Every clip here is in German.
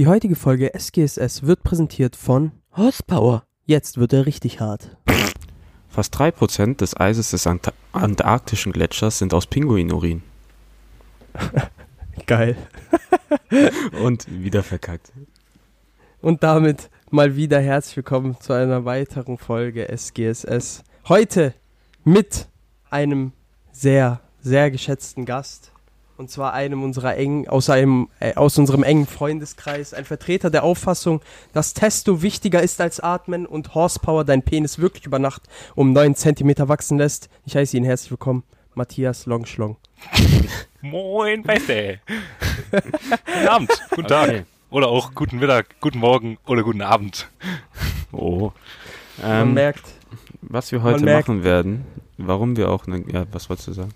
Die heutige Folge SGSS wird präsentiert von Horsepower. Jetzt wird er richtig hart. Fast 3% des Eises des Ant antarktischen Gletschers sind aus Pinguinurin. Geil. Und wieder verkackt. Und damit mal wieder herzlich willkommen zu einer weiteren Folge SGSS. Heute mit einem sehr, sehr geschätzten Gast. Und zwar einem unserer engen, aus, einem, äh, aus unserem engen Freundeskreis. Ein Vertreter der Auffassung, dass Testo wichtiger ist als Atmen und Horsepower dein Penis wirklich über Nacht um 9 cm wachsen lässt. Ich heiße ihn herzlich willkommen, Matthias Longschlong. Moin, Beste. guten Abend, guten Tag. Okay. Oder auch guten Mittag, guten Morgen oder guten Abend. Oh. Man Ähm, merkt, was wir heute merkt- machen werden, warum wir auch, ne, ja, was wolltest du sagen?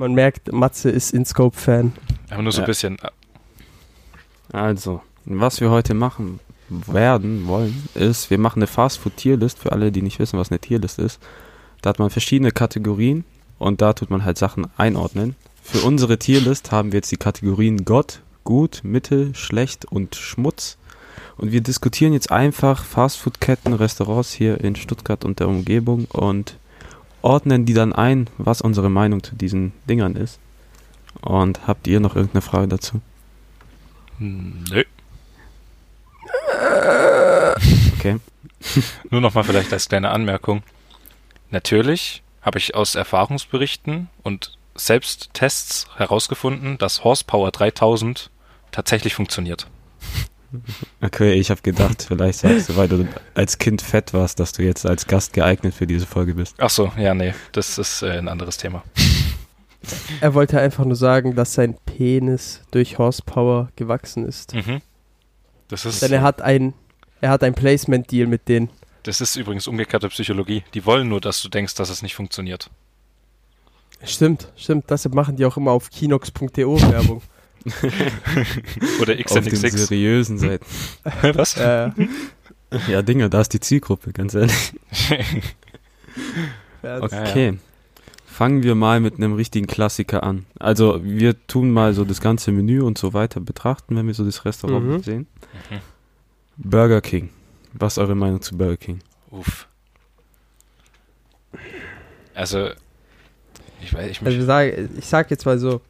Man merkt, Matze ist InScope-Fan. Aber nur so Ja. ein bisschen. äh, Also, was wir heute machen werden wollen, ist, wir machen eine Fastfood-Tierlist für alle, die nicht wissen, was eine Tierlist ist. Da hat man verschiedene Kategorien und da tut man halt Sachen einordnen. Für unsere Tierlist haben wir jetzt die Kategorien Gott, Gut, Mittel, Schlecht und Schmutz. Und wir diskutieren jetzt einfach Fastfood-Ketten, Restaurants hier in Stuttgart und der Umgebung und ordnen die dann ein, was unsere Meinung zu diesen Dingern ist. Und habt ihr noch irgendeine Frage dazu? hm, Nö. Okay. Nur nochmal vielleicht als kleine Anmerkung. Natürlich habe ich aus Erfahrungsberichten und Selbsttests herausgefunden, dass Horsepower 3000 tatsächlich funktioniert. Okay, ich habe gedacht, vielleicht sagst du, weil du als Kind fett warst, dass du jetzt als Gast geeignet für diese Folge bist. Ach so, ja, nee, das ist äh, ein anderes Thema. Er wollte einfach nur sagen, dass sein Penis durch Horsepower gewachsen ist. Mhm. Das ist, Denn er hat ein, er hat ein Placement-Deal mit denen. das ist übrigens umgekehrte Psychologie. Die wollen nur, dass du denkst, dass es nicht funktioniert. Stimmt, stimmt. Deshalb machen die auch immer auf kinox.to Werbung. Oder Auf den XNXX. seriösen Seiten. Was? äh, Ja, Dinge, da ist die Zielgruppe, ganz ehrlich. ja, Okay. Fangen wir mal mit einem richtigen Klassiker an. Also, wir tun mal so das ganze Menü und so weiter betrachten, wenn wir so das Restaurant Mhm. sehen. Mhm. Burger King. Was ist eure Meinung zu Burger King? Uff. Also, ich weiß, ich Also ich sag, ich sag jetzt mal so,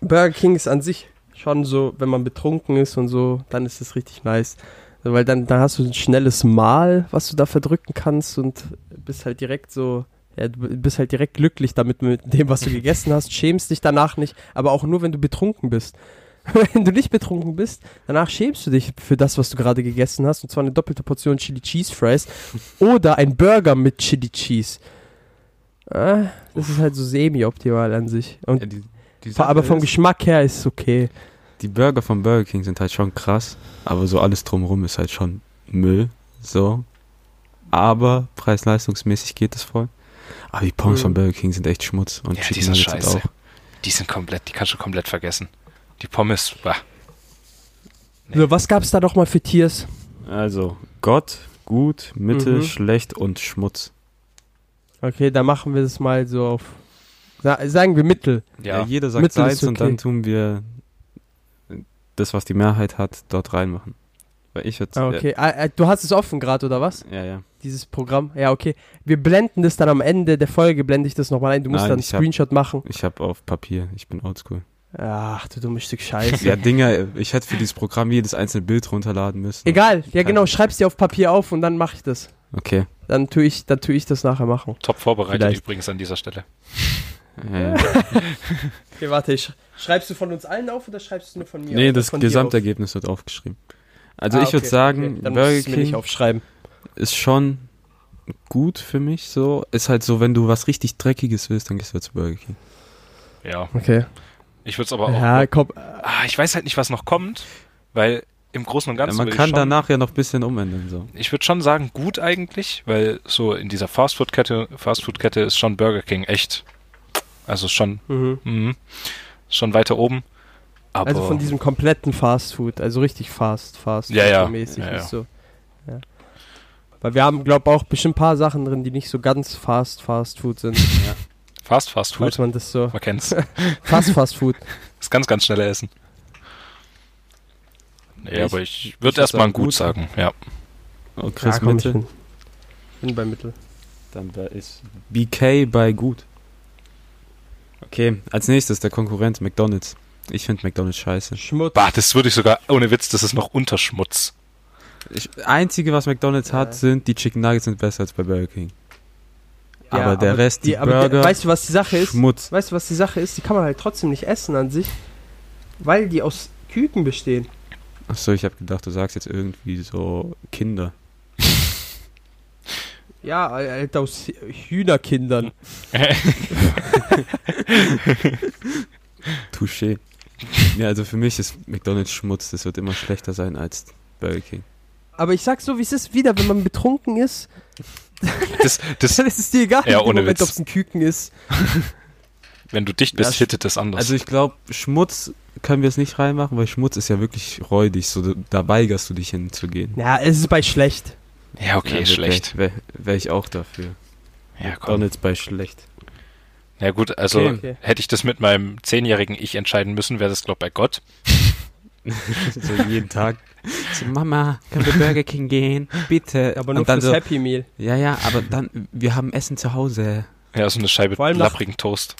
Burger King ist an sich schon so, wenn man betrunken ist und so, dann ist es richtig nice. Weil dann, dann hast du ein schnelles Mahl, was du da verdrücken kannst und bist halt direkt so, ja, du bist halt direkt glücklich damit mit dem, was du gegessen hast, schämst dich danach nicht, aber auch nur, wenn du betrunken bist. Wenn du nicht betrunken bist, danach schämst du dich für das, was du gerade gegessen hast, und zwar eine doppelte Portion Chili Cheese Fries oder ein Burger mit Chili Cheese. Äh, das ist halt so semi-optimal an sich. Und Ja, Fa- aber Sache vom ist, Geschmack her ist es okay. Die Burger von Burger King sind halt schon krass, aber so alles drumherum ist halt schon Müll. So. Aber preis-leistungsmäßig geht es voll. Aber die Pommes Mhm. von Burger King sind echt Schmutz und Ja, Chicken die sind scheiße. auch. die sind komplett, die kannst du komplett vergessen. Die Pommes, bah. Nee. So, was gab's da doch mal für Tiers? Also Gott, gut, Mittel, Mhm. schlecht und Schmutz. Okay, dann machen wir das mal so auf. Sa sagen wir Mittel. Ja, Ja, jeder sagt Mittel seins und okay. dann tun wir das, was die Mehrheit hat, dort reinmachen. Weil ich jetzt. Ah, okay. Ah, äh, du hast es offen gerade, oder was? Ja, ja. Dieses Programm. Ja, okay. Wir blenden das dann am Ende der Folge, blende ich das nochmal ein. Du musst Nein, dann einen ich hab- Screenshot machen. Ich habe auf Papier, ich bin oldschool. Ach, du dummes Stück Scheiße. Ja, Dinger, ich hätte für dieses Programm jedes einzelne Bild runterladen müssen. Egal, ja genau, schreib's dir auf Papier auf und dann mache ich das. Okay. Dann tue ich, dann tue ich das nachher machen. top vorbereitet Vielleicht. übrigens an dieser Stelle. Äh, Okay, warte, ich, schreibst du von uns allen auf oder schreibst du nur von mir? nee, auf? das Von dir Gesamtergebnis wird aufgeschrieben. Also auf? ich Ah, würde okay, sagen, okay. Burger King aufschreiben. ist schon gut für mich so. Ist halt so, wenn du was richtig Dreckiges willst, dann gehst du halt zu Burger King. Ja. Okay. Ich würde es aber auch. Ja, komm. Ah, ich weiß halt nicht, was noch kommt, weil im Großen und Ja, Ganzen. man würde kann ich schon, danach ja noch ein bisschen umändern. So. Ich würde schon sagen, gut eigentlich, weil so in dieser Fastfood-Kette, Fastfood-Kette ist schon Burger King echt. Also schon, Mhm. mhm, schon weiter oben. Aber Also von diesem kompletten Fast Food, also richtig fast, fast Ja, ja. mäßig Ja, ist ja. so. Ja. Weil wir haben, glaube auch bestimmt ein paar Sachen drin, die nicht so ganz fast Fast Food sind. Fast Fast Falls Food, man das so. man kennt's. Fast Fast Food. Das ganz, ganz schnelle Essen. Nee, Ich- aber ich ich würde würd erstmal sagen, gut gut. sagen, ja. Und Chris Ja, komm, ich Mitte. bin, bei Mittel. Dann wär ist BK bei gut. Okay, als nächstes der Konkurrent McDonald's. Ich finde McDonald's scheiße. Schmutz. Bah, das würde ich sogar, ohne Witz, das ist noch Unterschmutz. Ich, einzige, was McDonald's Ja. hat, sind die Chicken Nuggets sind besser als bei Burger King. Ja, aber der Rest, die, aber Burger, der, weißt du, was die Sache ist? Schmutz. Weißt du, was die Sache ist? Die kann man halt trotzdem nicht essen an sich, weil die aus Küken bestehen. Achso, ich habe gedacht, du sagst jetzt irgendwie so Kinder. Ja, halt aus Hühnerkindern. Touché. ja, also für mich ist McDonald's Schmutz. Das wird immer schlechter sein als Burger King. Aber ich sag so, wie es ist, wieder, wenn man betrunken ist, Das, das, dann ist es dir egal, Ja, ohne Moment, ob es ein Küken ist. wenn du dicht bist, Ja, hittet das anders. Also ich glaube, Schmutz können wir es nicht reinmachen, weil Schmutz ist ja wirklich räudig. So, da- da weigerst du dich hinzugehen. Ja, es ist bei schlecht. Ja, okay, Ja, schlecht. Wäre wär ich auch dafür. Ja, komm. McDonald's bei schlecht. Ja gut, also Okay. Okay. hätte ich das mit meinem zehnjährigen Ich entscheiden müssen, wäre das, glaube ich, bei Gott. so jeden Tag. So, Mama, können wir Burger King gehen? Bitte. Aber nur Und dann fürs so, Happy Meal. ja, ja, aber dann, wir haben Essen zu Hause. Ja, so eine Scheibe Vor allem nach- lapprigen Toast.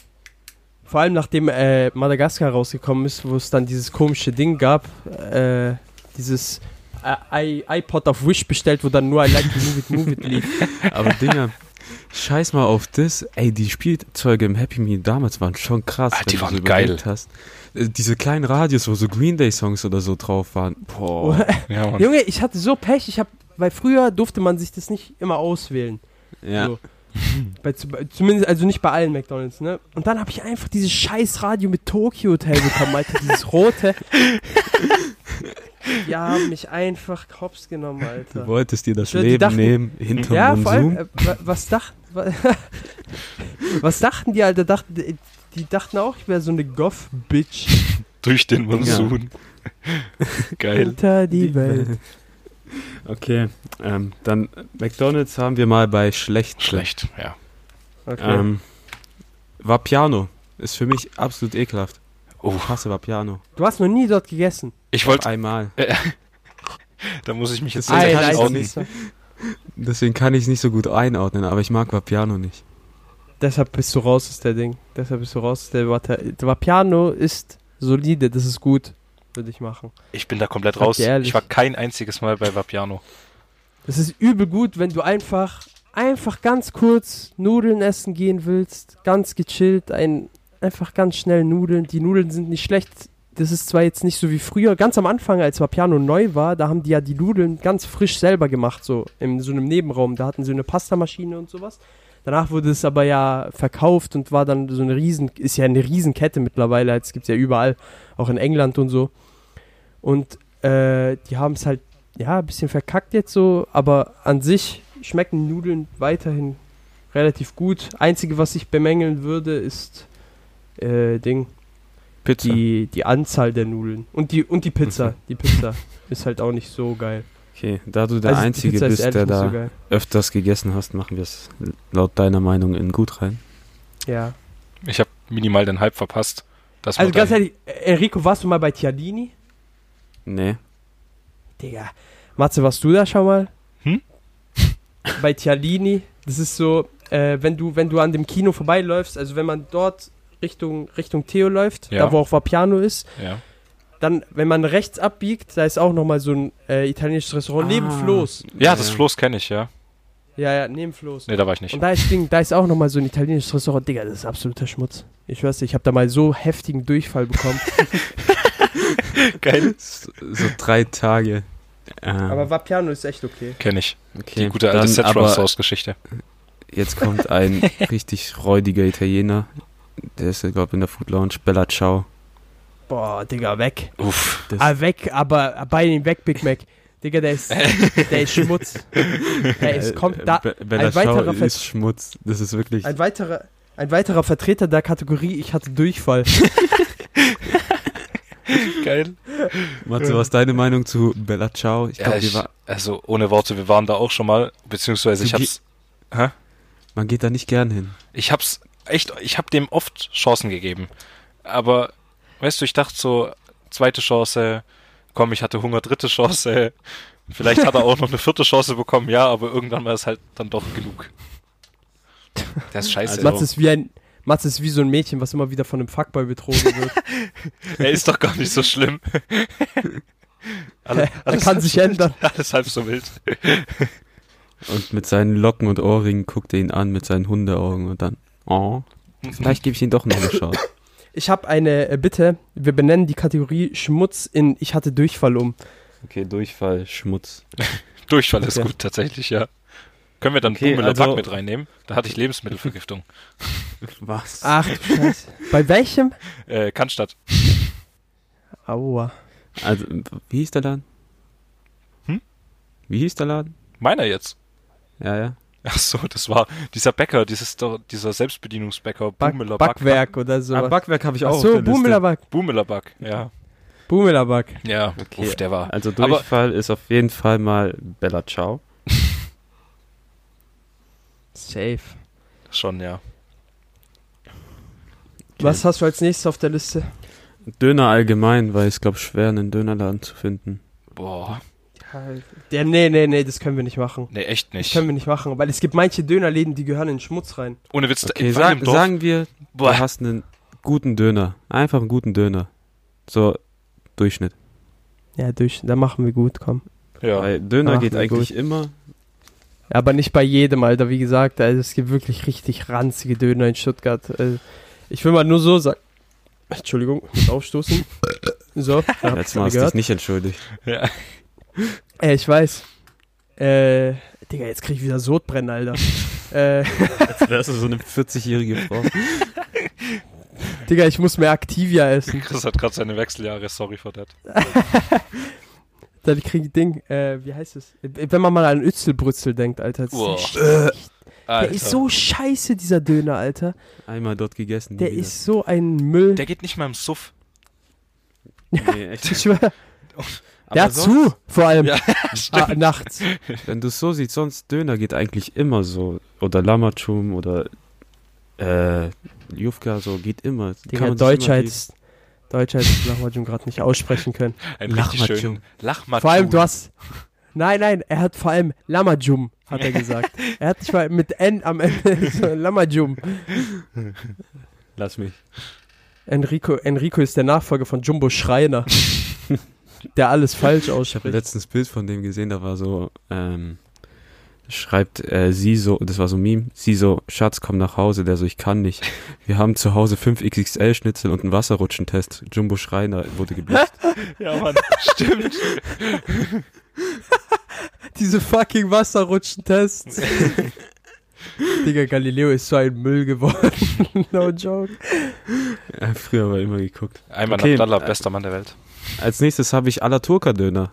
Vor allem nachdem äh, Madagaskar rausgekommen ist, wo es dann dieses komische Ding gab, äh, dieses äh, i- iPod auf Wish bestellt, wo dann nur I like to move it, move it lief. Aber Dinger, scheiß mal auf das. Ey, die Spielzeuge im Happy Meal damals waren schon krass. Ah, die waren geil. Hast. Äh, Diese kleinen Radios, wo so Green Day Songs oder so drauf waren. Boah. Ja. Junge, ich hatte so Pech, ich hab, weil früher durfte man sich das nicht immer auswählen. Ja. So. Bei, zumindest, also nicht bei allen McDonalds, ne? Und dann habe ich einfach dieses scheiß Radio mit Tokyo Hotel bekommen, Alter, dieses rote. Die haben mich einfach hops genommen, Du Alter. wolltest dir das Ich Leben dachten- nehmen, hinterm Ja, vor allem, äh, wa- was, dacht, wa- was dachten die, Alter? Dachten, die- die dachten auch, ich wäre so eine Goth-Bitch Durch den Monsun. Geil. hinter die Welt. Okay, ähm, dann McDonalds haben wir mal bei schlecht. Schlecht, ja. Okay. Ähm, Vapiano ist für mich absolut ekelhaft. Oh, Ich hasse Vapiano. du hast noch nie dort gegessen. Ich wollte, Einmal. da muss ich mich jetzt Das ist Ein kann ich outen. Deswegen kann ich es nicht so gut einordnen, aber ich mag Vapiano nicht. Deshalb bist du raus aus der Ding. Deshalb bist du raus aus der Vata- Der Vapiano ist solide, das ist gut. Würde ich machen. Ich bin da komplett dir raus. Ich war kein einziges Mal bei Vapiano. Das ist übel gut, wenn du einfach, einfach ganz kurz Nudeln essen gehen willst. Ganz gechillt, ein, einfach ganz schnell Nudeln. Die Nudeln sind nicht schlecht. Das ist zwar jetzt nicht so wie früher, ganz am Anfang, als Vapiano neu war, da haben die ja die Nudeln ganz frisch selber gemacht, so in so einem Nebenraum. Da hatten sie eine Pastamaschine und sowas. Danach wurde es aber ja verkauft und war dann so eine riesen, ist ja eine Riesenkette mittlerweile, jetzt gibt es ja überall, auch in England und so. Und äh, die haben es halt, ja, ein bisschen verkackt jetzt so, aber an sich schmecken Nudeln weiterhin relativ gut. Einzige, was ich bemängeln würde, ist äh, Ding, Pizza. die, die Anzahl der Nudeln. Und die, und die Pizza. Okay. Die Pizza ist halt auch nicht so geil. Okay, da du der Also Einzige bist, der so da geil. öfters gegessen hast, machen wir es laut deiner Meinung in gut rein. Ja. Ich habe minimal den Hype verpasst. Also ganz ehrlich, äh, Enrico, warst du mal bei Tialini? Nee. Digga. Matze, warst du da schon mal? Hm? Bei Tialini. Das ist so, äh, wenn du, wenn du an dem Kino vorbeiläufst, also wenn man dort Richtung, Richtung Theo läuft, Ja. da wo auch Vapiano ist, ja. dann, wenn man rechts abbiegt, da ist auch nochmal so ein äh, italienisches Restaurant neben Ah. Floß. ja, das Floß kenne ich, ja. Ja, ja, neben Floß. Nee, da war ich nicht. Und da ist, Ding, da ist auch nochmal so ein italienisches Restaurant. Digga, das ist absoluter Schmutz. Ich weiß nicht, ich habe da mal so heftigen Durchfall bekommen. Geil. So, so drei Tage. Ähm, Aber Vapiano ist echt okay. Kenne ich. okay, Die gute alte aber Sauce Geschichte. Jetzt kommt ein richtig räudiger Italiener. Der ist, glaube ich, in der Food Lounge. Bella Ciao. Boah, Digga, weg. Uff. Das, Ah, weg, aber bei ihm weg, Big Mac. Digga, der ist, der ist Schmutz. Der ist, kommt da, Be Bella ein weiterer Ciao ist Schmutz. Das ist wirklich. ein weiterer, ein weiterer Vertreter der Kategorie, ich hatte Durchfall. Geil. Matze, was ist deine Meinung zu Bella Ciao? Ich Ja, glaube, ich, also ohne Worte, wir waren da auch schon mal, beziehungsweise ich hab's, hä? man geht da nicht gern hin. Ich hab's echt, ich hab dem oft Chancen gegeben. Aber, weißt du, ich dachte so, zweite Chance, komm, ich hatte Hunger, dritte Chance. Vielleicht hat er auch noch eine vierte Chance bekommen, ja, aber irgendwann war es halt dann doch genug. Der ist scheiße. Also- Mats ist wie ein Mats ist wie so ein Mädchen, was immer wieder von einem Fuckboy betrogen wird. er ist doch gar nicht so schlimm. Alle- er kann sich so wild. ändern. Alles halb so wild. Und mit seinen Locken und Ohrringen guckt er ihn an mit seinen Hundeaugen und dann, oh, vielleicht gebe ich ihm doch noch eine Chance. Ich habe eine äh, Bitte. Wir benennen die Kategorie Schmutz in Ich hatte Durchfall um. Okay, Durchfall, Schmutz. Durchfall ist Okay. gut, tatsächlich, ja. Können wir dann Okay, Bumela also- mit reinnehmen? Da hatte ich Lebensmittelvergiftung. Was? Ach du Scheiße. Bei welchem? Äh, Cannstatt. Aua. Also, wie hieß der Laden? Hm? Wie hieß der Laden? Meiner jetzt. Ja, ja. Ach so, das war dieser Bäcker, dieses, doch- dieser Selbstbedienungsbäcker, Back, Back. Backwerk oder so. Ah, Backwerk habe ich Ach auch. so, auf der Liste. Boomelerback. Bumela Back, ja. Boomelerback. Ja, Okay. uff, der war. Also Durchfall ist auf jeden Fall mal Bella Ciao. Safe. Schon, ja. Was hast du als nächstes auf der Liste? Döner allgemein, weil ich glaube schwer einen Dönerladen zu finden. Boah. Der, nee, nee, nee, das können wir nicht machen. Nee, echt Das nicht. können wir nicht machen, weil es gibt manche Dönerläden, die gehören in den Schmutz rein. Ohne Witz, Okay, in sag, Dorf. sagen wir, Boah. du hast einen guten Döner. Einfach einen guten Döner. So, Durchschnitt. Ja, durch, da machen wir gut, komm. ja. Weil Döner geht eigentlich immer. Aber nicht bei jedem, Alter. Wie gesagt, also es gibt wirklich richtig ranzige Döner in Stuttgart. Also Ich will mal nur so sagen. Entschuldigung, aufstoßen. So, habt Letztes Mal hast du dich nicht entschuldigt. ja. Äh, ich weiß. Äh, Digga, jetzt krieg ich wieder Sodbrennen, Alter. äh, Als wärst du so eine 40-jährige Frau. Digga, ich muss mehr Activia essen. Chris hat gerade seine Wechseljahre, sorry for that. Dann krieg ich Ding, äh, wie heißt es? Wenn man mal an Ötzelbrützel denkt, Alter. Das Boah. ist der Alter. ist so scheiße, dieser Döner, Alter. Einmal dort gegessen. Der wieder. ist so ein Müll. Der geht nicht mal im Suff. Nee, echt. ich schwör, der Aber hat sonst, zu, vor allem. Ja, Ah, nachts. Wenn du es so siehst, sonst Döner geht eigentlich immer so. Oder Lamachum oder äh, Jufka, so geht immer. Kann Digga, immer jetzt, Deutscher jetzt Lachmajum gerade nicht aussprechen können. Ein richtig Lachmatschum. schön Lachmatschum. Vor allem, du hast. Nein, nein, er hat vor allem Lamajum, hat er gesagt. er hat nicht mal mit N am Ende so Lamajum. Lass mich. Enrico, Enrico ist der Nachfolger von Jumbo Schreiner. Der alles falsch Ich habe ausspricht. letztens Bild von dem gesehen, da war so, ähm, schreibt äh, sie so, das war so ein Meme, sie so, Schatz, komm nach Hause, der so, ich kann nicht. Wir haben zu Hause 5 XXL-Schnitzel und einen Wasserrutschentest. Jumbo Schreiner wurde geblitzt. Ja, Mann, stimmt. Diese fucking Wasserrutschen-Tests. Digga, Galileo ist so ein Müll geworden. no joke. ja, früher aber immer geguckt. Einmal Okay, Abdallah, bester Mann der Welt. Als nächstes habe ich Alaturka-Döner.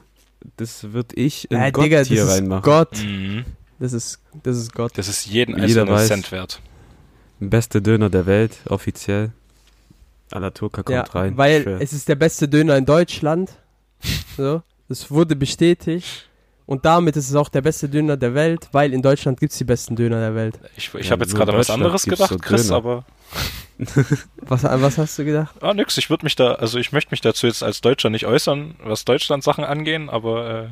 Das würde ich in Äh, Gott Digga, das hier ist reinmachen. Gott. Mhm. Das ist, das ist Gott. Das ist jeden Jeder einzelnen weiß. Cent wert. Beste Döner der Welt, offiziell. Alaturka kommt Ja, rein. weil es ist der beste Döner in Deutschland. So, das wurde bestätigt. Und damit ist es auch der beste Döner der Welt, weil in Deutschland gibt es die besten Döner der Welt. Ich, ich Ja, habe jetzt gerade an was anderes gedacht, so Chris, Döner. aber Was, was hast du gedacht? ah, nix. Ich würde mich da, also ich möchte mich dazu jetzt als Deutscher nicht äußern, was Deutschland-Sachen angehen, aber äh,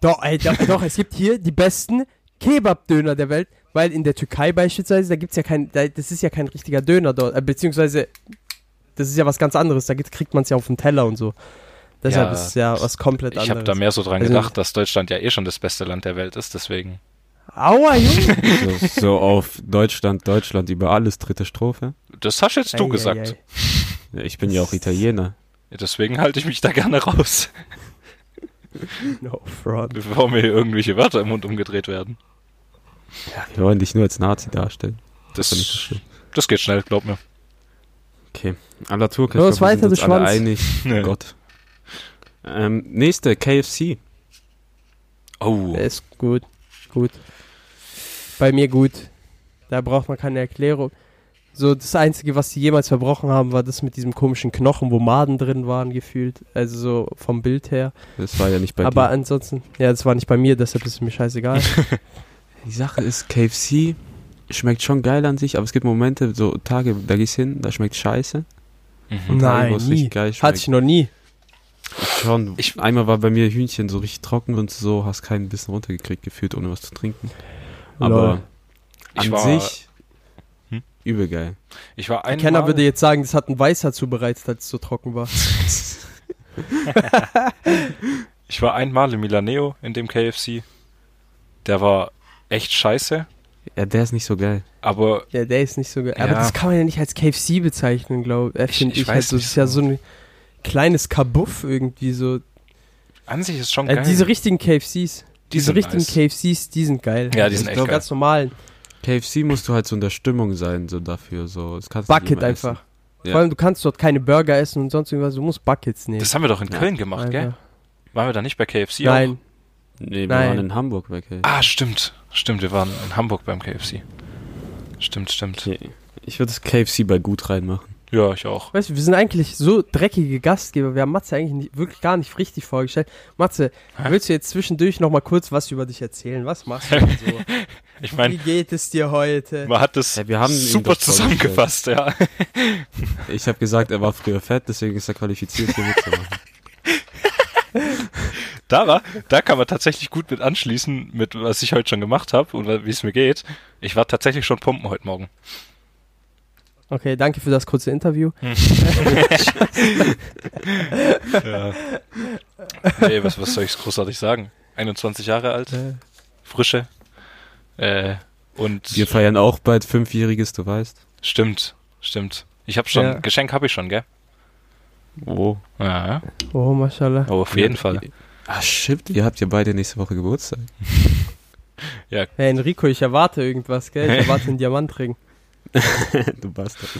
Doch, ey, doch, doch, es gibt hier die besten Kebab-Döner der Welt, weil in der Türkei beispielsweise, da gibt's ja kein, da, das ist ja kein richtiger Döner dort, äh, beziehungsweise, das ist ja was ganz anderes, da kriegt man es ja auf dem Teller und so. Deshalb Ja, ist es ja was komplett ich anderes. habe da mehr so dran Also- gedacht, dass Deutschland ja eh schon das beste Land der Welt ist, deswegen. Aua, Junge! so, so auf Deutschland, Deutschland über alles, dritte Strophe. Das hast jetzt du Ei, gesagt. ei. Ja, ich bin ja auch Italiener. Ja, deswegen halte ich mich da gerne raus, No front. bevor mir irgendwelche Wörter im Mund umgedreht werden. Wir wollen dich nur als Nazi darstellen. Das, ist nicht so das geht schnell, glaub mir. Okay. Los, ich glaub, wir weiter, du alle Schwanz. einig. Nee. Gott. Ähm, nächste, KFC. Oh, Der ist gut, gut. Bei mir gut. Da braucht man keine Erklärung. So, das Einzige, was sie jemals verbrochen haben, war das mit diesem komischen Knochen, wo Maden drin waren, gefühlt. Also so vom Bild her. Das war ja nicht bei Aber dir. ansonsten, ja, das war nicht bei mir, deshalb ist es mir scheißegal. Die Sache ist, KFC schmeckt schon geil an sich, aber es gibt Momente, so Tage, da gehst hin, da schmeckt scheiße. mhm. Nein, nie. geil Hatte schmeckt. ich noch nie. Schon. Ich- Einmal war bei mir Hühnchen so richtig trocken und so, hast keinen Bissen runtergekriegt gefühlt, ohne was zu trinken. Aber. Ich an war- sich Hm? übel geil. Ich war Der einmal. Kenner würde jetzt sagen, das hat ein Weißer zubereitet, als es so trocken war. Ich war einmal im Milaneo in dem KFC. Der war echt scheiße, Ja, der ist nicht so geil. aber Ja, der ist nicht so geil. Aber Ja. das kann man ja nicht als KFC bezeichnen, glaube ich. Ich- Finde ich ich. weiß Also, das nicht ist ja so. so ein kleines Kabuff irgendwie so. an sich ist schon Äh, geil. diese richtigen KFCs. Die Diese richtigen nice. KFCs, die sind geil. Ja, die Ich sind echt glaub, geil. Ganz normalen. KFC musst du halt so in der Stimmung sein, so dafür. So. Das kannst Bucket einfach. essen. Ja. Vor allem, du kannst dort keine Burger essen und sonst irgendwas. Du musst Buckets nehmen. Das haben wir doch in Ja. Köln gemacht, gell? Einfach. Waren wir da nicht bei KFC Nein. Nee, wir Nein. waren in Hamburg bei KFC. auch? Ah, stimmt. Stimmt, wir waren in Hamburg beim KFC. Stimmt, stimmt. Okay. Ich würde das KFC bei gut reinmachen. Ja, ich auch. Weißt du, wir sind eigentlich so dreckige Gastgeber. Wir haben Matze eigentlich nicht, wirklich gar nicht richtig vorgestellt. Matze, Hä? willst du jetzt zwischendurch noch mal kurz was über dich erzählen? Was machst du denn so? Ich Wie meine, geht es dir heute? man hat das Ja, wir haben ihn super zusammengefasst, ja. Ich habe gesagt, er war früher fett, deswegen ist er qualifiziert, hier mitzumachen. Da war, da kann man tatsächlich gut mit anschließen, mit was ich heute schon gemacht habe und wie es mir geht. Ich war tatsächlich schon pumpen heute Morgen. Okay, danke für das kurze Interview. Ja. Nee, was, was soll ich großartig sagen? 21 Jahre alt, Äh, frische. Äh, und Wir feiern auch bald Fünfjähriges, du weißt. stimmt, stimmt. Ich habe schon, Ja. Geschenk habe ich schon, gell? Oh. Ja, oh, mashallah. aber auf jeden Fall. Ah, shit, ihr habt ja beide nächste Woche Geburtstag. Hey Enrico, ich erwarte irgendwas, gell? Ich erwarte einen Diamantring. Du Bastard.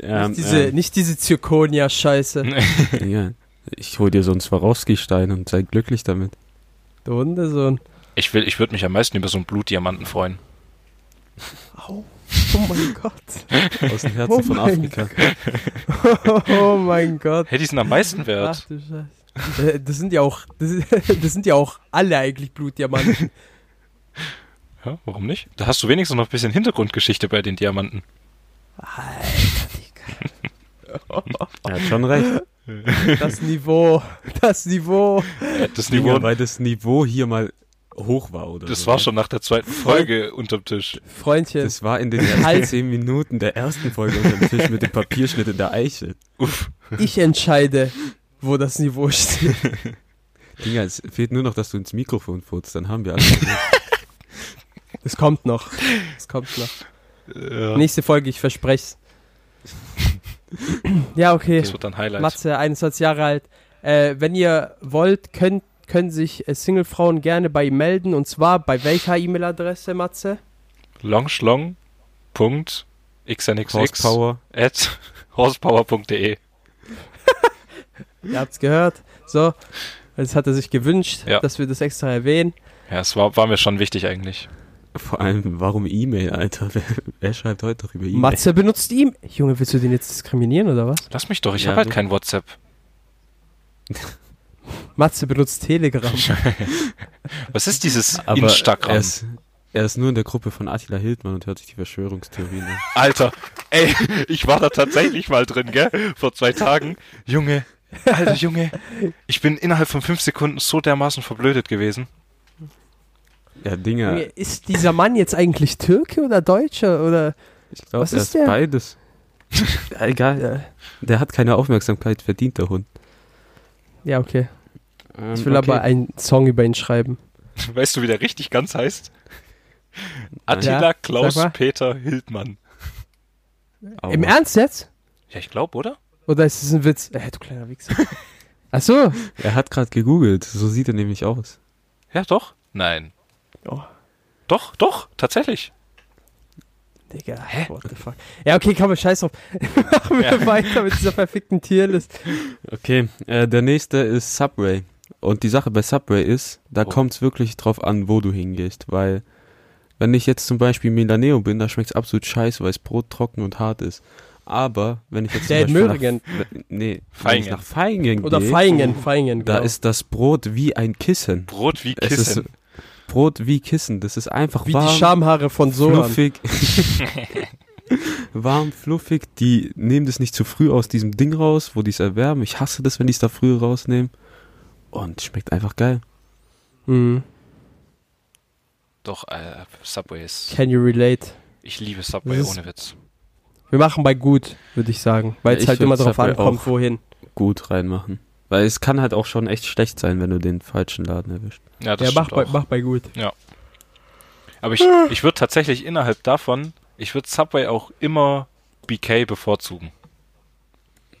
Ähm, nicht diese, ähm, nicht diese Zirkonia-Scheiße. ja. Ich hol dir so einen Swarovski-Stein und sei glücklich damit. Der Hundesohn. Ich will, ich würde mich am meisten über so einen Blutdiamanten freuen. Au. Oh mein Gott. Aus dem Herzen Oh von mein Afrika. Oh mein Gott. Hey, die sind am meisten Ach wert. du Scheiße. Äh, Das sind ja auch, das, das sind ja auch alle eigentlich Blutdiamanten. Ja, warum nicht? Da hast du wenigstens noch ein bisschen Hintergrundgeschichte bei den Diamanten. Er hat schon recht. Das Niveau, das Niveau. Das Niveau, weil das Niveau hier mal hoch war, oder? das so. war schon nach der zweiten Folge unterm Tisch. Freundchen, Das war in den ersten Halt. zehn Minuten der ersten Folge unter dem Tisch mit dem Papierschnitt in der Eiche. Uff. ich entscheide, wo das Niveau steht. Digga, es fehlt nur noch, dass du ins Mikrofon furzt, dann haben wir alles. Es kommt noch. Es kommt noch. Ja, Nächste Folge, ich verspreche Ja, okay. das wird dann Highlight. Matze, 21 Jahre alt. Äh, wenn ihr wollt, könnt, können sich äh, Singlefrauen gerne bei ihm melden. Und zwar bei welcher E-Mail-Adresse, Matze? longschlong.xnxx Horsepower. at horsepower.de. Ihr habt's gehört. So, das hat er sich gewünscht, Ja. dass wir das extra erwähnen. Ja, es war, war mir schon wichtig eigentlich. Vor allem, warum E-Mail, Alter? Wer, wer schreibt heute doch über E-Mail? Matze benutzt ihm. Junge, willst du den jetzt diskriminieren oder was? Lass mich doch, ich Ja, habe halt kein WhatsApp. Matze benutzt Telegram. Was ist dieses Aber Instagram? Er ist, er ist nur in der Gruppe von Attila Hildmann und hört sich die Verschwörungstheorien an. Alter, ey, ich war da tatsächlich mal drin, gell? Vor zwei Tagen. Junge, alter Junge, ich bin innerhalb von fünf Sekunden so dermaßen verblödet gewesen. Ja, Dinger, Ist dieser Mann jetzt eigentlich Türke oder Deutscher oder? ich glaube, was er ist ist der? beides. Ja, Egal, Ja, der hat keine Aufmerksamkeit verdient, der Hund. ja okay. Ähm, Ich will aber einen Song über ihn schreiben. Weißt du, wie der richtig ganz heißt? Attila Ja, Klaus. Peter Hildmann. Aua. Im Ernst jetzt? Ja, ich glaube, oder? Oder ist es ein Witz? Äh, du kleiner Wichser. Ach so. Er hat gerade gegoogelt, so sieht er nämlich aus. Ja, doch? Nein. Oh, Doch, doch, tatsächlich. Digga, what the fuck. Ja, okay, komm, scheiß drauf. Machen wir Ja. weiter mit dieser perfekten Tierlist. Okay, äh, der nächste ist Subway. Und die Sache bei Subway ist, da Oh. kommt's wirklich drauf an, wo du hingehst, weil wenn ich jetzt zum Beispiel Milaneo bin, da schmeckt's absolut scheiße, weil das Brot trocken und hart ist. Aber wenn ich jetzt zum Beispiel Möhringen. nach, nee, wenn Feingen. ich nach Feingen Oder gehe, Feingen, Feingen. da genau. ist das Brot wie ein Kissen. Brot wie Es ist Kissen. Brot wie Kissen, das ist einfach wie warm, die Schamhaare von Soran. fluffig. warm, fluffig, die nehmen das nicht zu früh aus diesem Ding raus, wo die es erwärmen. Ich hasse das, wenn die es da früh rausnehmen. und schmeckt einfach geil. Mhm. Doch, äh, Subway ist. Can you relate? Ich liebe Subway, ohne Witz. Wir machen bei gut, würde ich sagen. Weil es halt immer darauf Subway ankommt, wohin. Gut reinmachen. Weil es kann halt auch schon echt schlecht sein, wenn du den falschen Laden erwischt. Ja, das Ja, mach bei, auch. mach bei gut. Aber ich, ich würde tatsächlich innerhalb davon, ich würde Subway auch immer BK bevorzugen.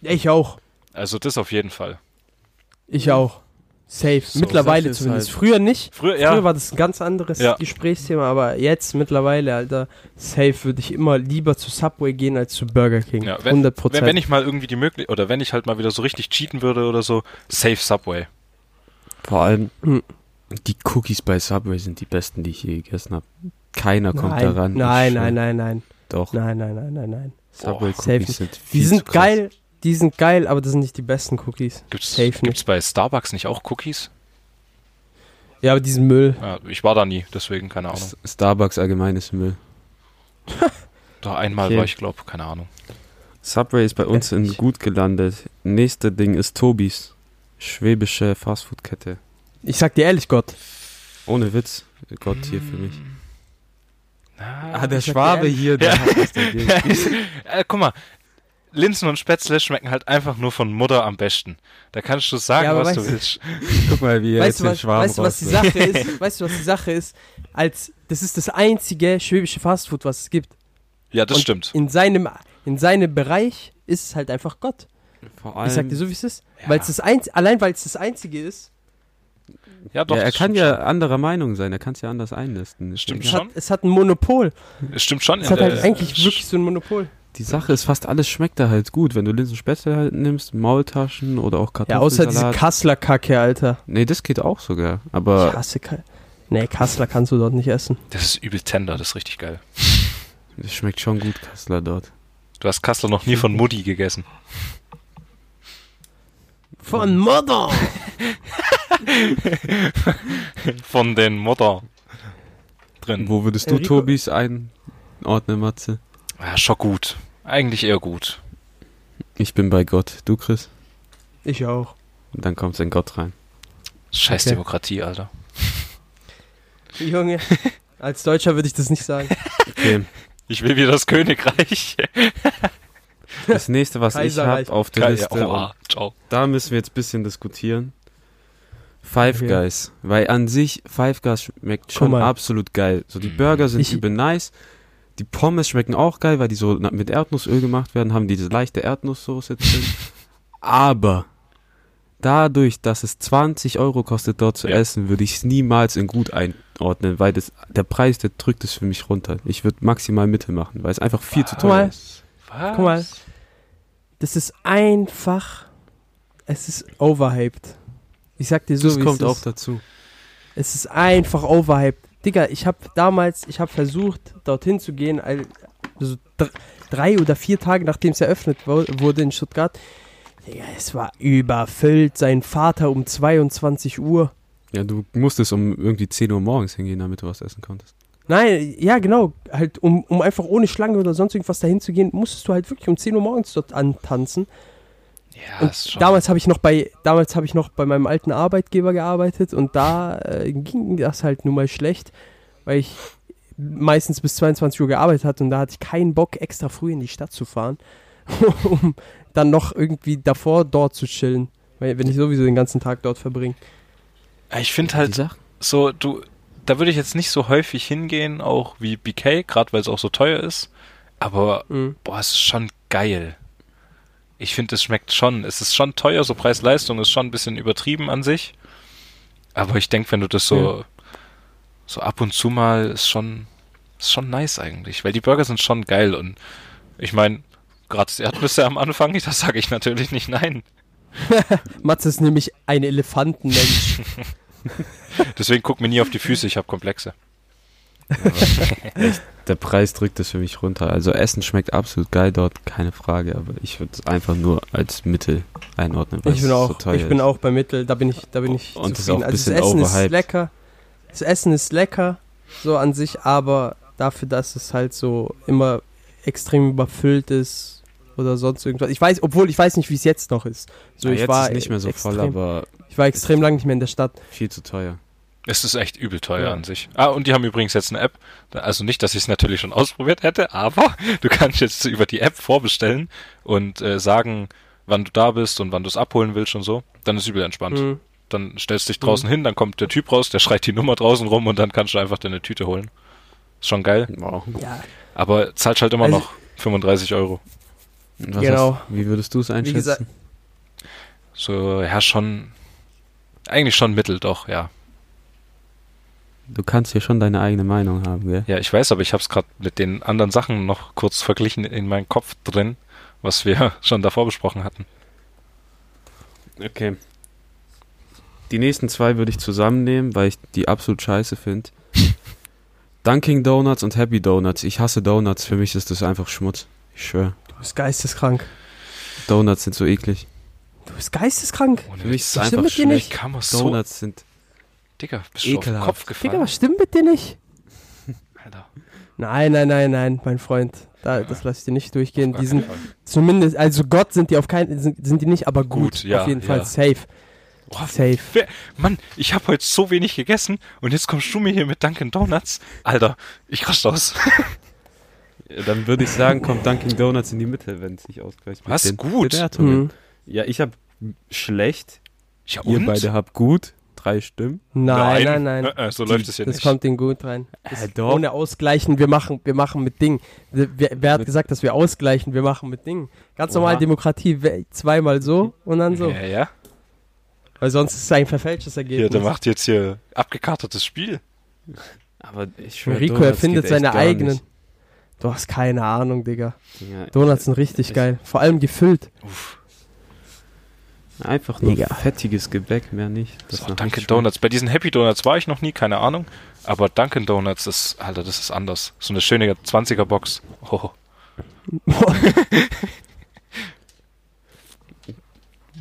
Ich auch. Also das auf jeden Fall. Ich auch. Safe. So, mittlerweile ist zumindest. halt- Früher nicht. Früher, ja. Früher war das ein ganz anderes Ja. Gesprächsthema, aber jetzt mittlerweile, Alter, safe würde ich immer lieber zu Subway gehen als zu Burger King. Ja, wenn- 100 wenn, Prozent. wenn ich mal irgendwie die Möglichkeit, oder wenn ich halt mal wieder so richtig cheaten würde oder so, safe Subway. Vor allem, Hm. die Cookies bei Subway sind die besten, die ich je gegessen habe. Keiner kommt nein, daran. nein, nein, nein, nein, Doch, nein, nein, nein, nein, nein. Subway safe Cookies nicht. sind Die viel zu sind krass. geil, die sind geil, aber das sind nicht die besten Cookies. Gibt's, Safe nicht. gibt's bei Starbucks nicht auch Cookies? Ja, aber diesen Müll. Ja, ich war da nie, deswegen keine Ahnung. S- Starbucks allgemeines Müll. Da einmal Okay. war ich glaube, keine Ahnung. Subway ist bei uns in gut gelandet. Nächste Ding ist Tobis. Schwäbische Fastfood-Kette. Ich sag dir ehrlich, Gott. Ohne Witz. Gott hier für mich. Na, Ah, der Schwabe hier, der hat was dagegen. äh, guck mal, Linsen und Spätzle schmecken halt einfach nur von Mutter am besten. Da kannst du sagen, Ja, was du weißt du- willst. Guck mal, wie er Weißt jetzt du, den was, weißt du, was die. Sache ist? Weißt du, was die Sache ist? Als, das ist das einzige schwäbische Fastfood, was es gibt. Ja, das Und stimmt. In seinem, in seinem Bereich ist es halt einfach Gott. Vor Ich sag dir allem, so, wie es ist. Ja. Weil es das einz allein weil es das einzige ist, Ja, doch. ja, er kann ja anderer Meinung sein, er kann es ja anders einlisten. Ist Stimmt es egal. hat, es hat ein Monopol. schon. Es stimmt schon. Es in hat halt eigentlich wirklich so ein Monopol. Die Sache ist, fast alles schmeckt da halt gut. Wenn du Linsenspätzle halt nimmst, Maultaschen oder auch Ja, außer diese Kartoffelsalat. Kassler Kacke, Alter. nee, das geht auch sogar. Ich Aber hasse Ka Nee, Kassler kannst du dort nicht essen. Das ist übel tender, das ist richtig geil. es schmeckt schon gut, Kassler dort. Du hast Kassler noch nie von Mutti gegessen. Von Mutter! Von den Mutter drin. Wo würdest du Enrico- Tobis einordnen, Matze? Ja, schon gut. Eigentlich eher gut. Ich bin bei Gott. Du, Chris? Ich auch. Und dann kommt sein Gott rein. Scheiß Okay. Demokratie, Alter. Junge, als Deutscher würde ich das nicht sagen. Okay. Ich will wieder das Königreich. Das nächste, was ich habe auf der Geil, Liste, ja, oh, ciao. da müssen wir jetzt ein bisschen diskutieren. Five Okay. Guys. Weil an sich, Five Guys schmeckt schon absolut geil. So, die. Burger sind Ich- übel nice. Die Pommes schmecken auch geil, weil die so mit Erdnussöl gemacht werden, haben diese leichte Erdnusssoße drin. Aber dadurch, dass es 20 Euro kostet, dort zu Ja. essen, würde ich es niemals in gut einordnen, weil das, der Preis, der drückt es für mich runter. Ich würde maximal Mittel machen, weil es einfach viel zu Guck teuer ist. Was? Guck mal. Das ist einfach. Es ist overhyped. Ich sag dir so, Das wie kommt es auch ist. dazu. Es ist einfach overhyped. Digga, ich habe damals, ich habe versucht, dorthin zu gehen, al- also dr drei oder vier Tage nachdem es eröffnet wurde in Stuttgart. Digga, es war überfüllt. Sein Vater um 22 Uhr. Ja, du musstest um irgendwie 10 Uhr morgens hingehen, damit du was essen konntest. Nein, ja, genau. Halt, um, um einfach ohne Schlange oder sonst irgendwas dahin zu gehen, musstest du halt wirklich um 10 Uhr morgens dort antanzen. Ja, ist Und schon. damals habe ich noch bei damals habe ich noch bei meinem alten Arbeitgeber gearbeitet und da äh, ging das halt nun mal schlecht, weil ich meistens bis 22 Uhr gearbeitet hatte und da hatte ich keinen Bock extra früh in die Stadt zu fahren, um dann noch irgendwie davor dort zu chillen, weil wenn ich sowieso den ganzen Tag dort verbringe. ich finde halt Sache, so, du, da würde ich jetzt nicht so häufig hingehen, auch wie BK, gerade weil es auch so teuer ist. Aber, Mhm. boah, es ist schon geil. Ich finde, es schmeckt schon. Es ist schon teuer, so Preis-Leistung ist schon ein bisschen übertrieben an sich. Aber ich denke, wenn du das so, so ab und zu mal, ist schon, ist schon nice eigentlich. Weil die Burger sind schon geil und ich meine, gratis Erdnüsse am Anfang, das sage ich natürlich nicht nein. Matze ist nämlich ein Elefantenmensch. Deswegen guck mir nie auf die Füße, ich habe Komplexe. Der Preis drückt es für mich runter. Also Essen schmeckt absolut geil dort, keine Frage, aber ich würde es einfach nur als Mittel einordnen, ich bin auch, so ich bin ist. auch bei Mittel, da bin ich, da bin ich Und ist zufrieden. ein also das Essen ist overhyped. lecker, das Essen ist lecker, so an sich, aber dafür, dass es halt so immer extrem überfüllt ist oder sonst irgendwas. Ich weiß, obwohl ich weiß nicht, wie es jetzt noch ist. So, Ja, ich jetzt war ist nicht mehr so extrem, voll, aber Ich war extrem lang nicht mehr in der Stadt. Viel zu teuer. Es ist echt übel teuer Ja. an sich. Ah, und die haben übrigens jetzt eine App. Also nicht, dass ich es natürlich schon ausprobiert hätte, aber du kannst jetzt über die App vorbestellen und äh, sagen, wann du da bist und wann du es abholen willst und so. Dann ist übel entspannt. Mhm. Dann stellst du dich draußen hin, dann kommt der Typ raus, der schreit die Nummer draußen rum und dann kannst du einfach deine Tüte holen. Ist schon geil. Wow. Ja. Aber zahlst halt immer Also- noch 35 Euro. Genau. hast, wie würdest du es einschätzen? So, ja, schon. Eigentlich schon mittel, doch, ja. Du kannst hier schon deine eigene Meinung haben, gell? Ja, ich weiß, aber ich habe es gerade mit den anderen Sachen noch kurz verglichen in meinem Kopf drin, was wir schon davor besprochen hatten. Okay. Die nächsten zwei würde ich zusammennehmen, weil ich die absolut scheiße finde. Dunkin' Donuts und Happy Donuts. Ich hasse Donuts. Für mich ist das einfach Schmutz. Ich schwöre. Du bist geisteskrank. Donuts sind so eklig. Du bist geisteskrank. Ohne Für mich ist es Was einfach stimmt mit dir schlecht. Wie kann man so... Donuts sind. Digga, bist du auf den. Kopf Digga, gefallen? was stimmt mit dir nicht? Alter. Nein, nein, nein, nein, mein Freund. Da, das lass ich dir nicht durchgehen. Die sind Fall. zumindest, also Gott sind die auf keinen, sind, sind die nicht, aber gut. Gut, ja, auf jeden Fall ja. safe. Boah, Safe. wer- Mann, ich habe heute so wenig gegessen und jetzt kommst du mir hier mit Dunkin' Donuts. Alter, ich raste aus. Dann würde ich sagen, kommt Dunkin' Donuts in die Mitte, wenn es nicht ausgleicht. Was? Gut. Bewertungen. Mhm. Ja, ich habe schlecht. Ja, Ihr beide habt gut. Drei Stimmen. Nein, nein, nein. Äh, äh, so läuft es ja das nicht. kommt denen gut rein. Das Äh, doch. Ohne ausgleichen, wir machen, wir machen mit Ding. Wer, wer hat Mit- gesagt, dass wir ausgleichen? Wir machen mit Ding. Ganz Oha. normal Demokratie, zweimal so und dann so. Ja, ja. Weil sonst ist es ein verfälschtes Hier, Ergebnis. der macht jetzt hier abgekartetes Spiel. Aber ich schwöre, Rico Donuts erfindet seine eigenen. nicht. Du hast keine Ahnung, Digga. Ja, Donuts sind richtig ich- geil. Vor allem gefüllt. Uff. Einfach nur Digga. fettiges Gebäck, mehr nicht. Das So, Dunkin' Donuts. Bei diesen Happy Donuts war ich noch nie, keine Ahnung. Aber Dunkin' Donuts ist, Alter, das ist anders. So eine schöne 20er Box. Oh.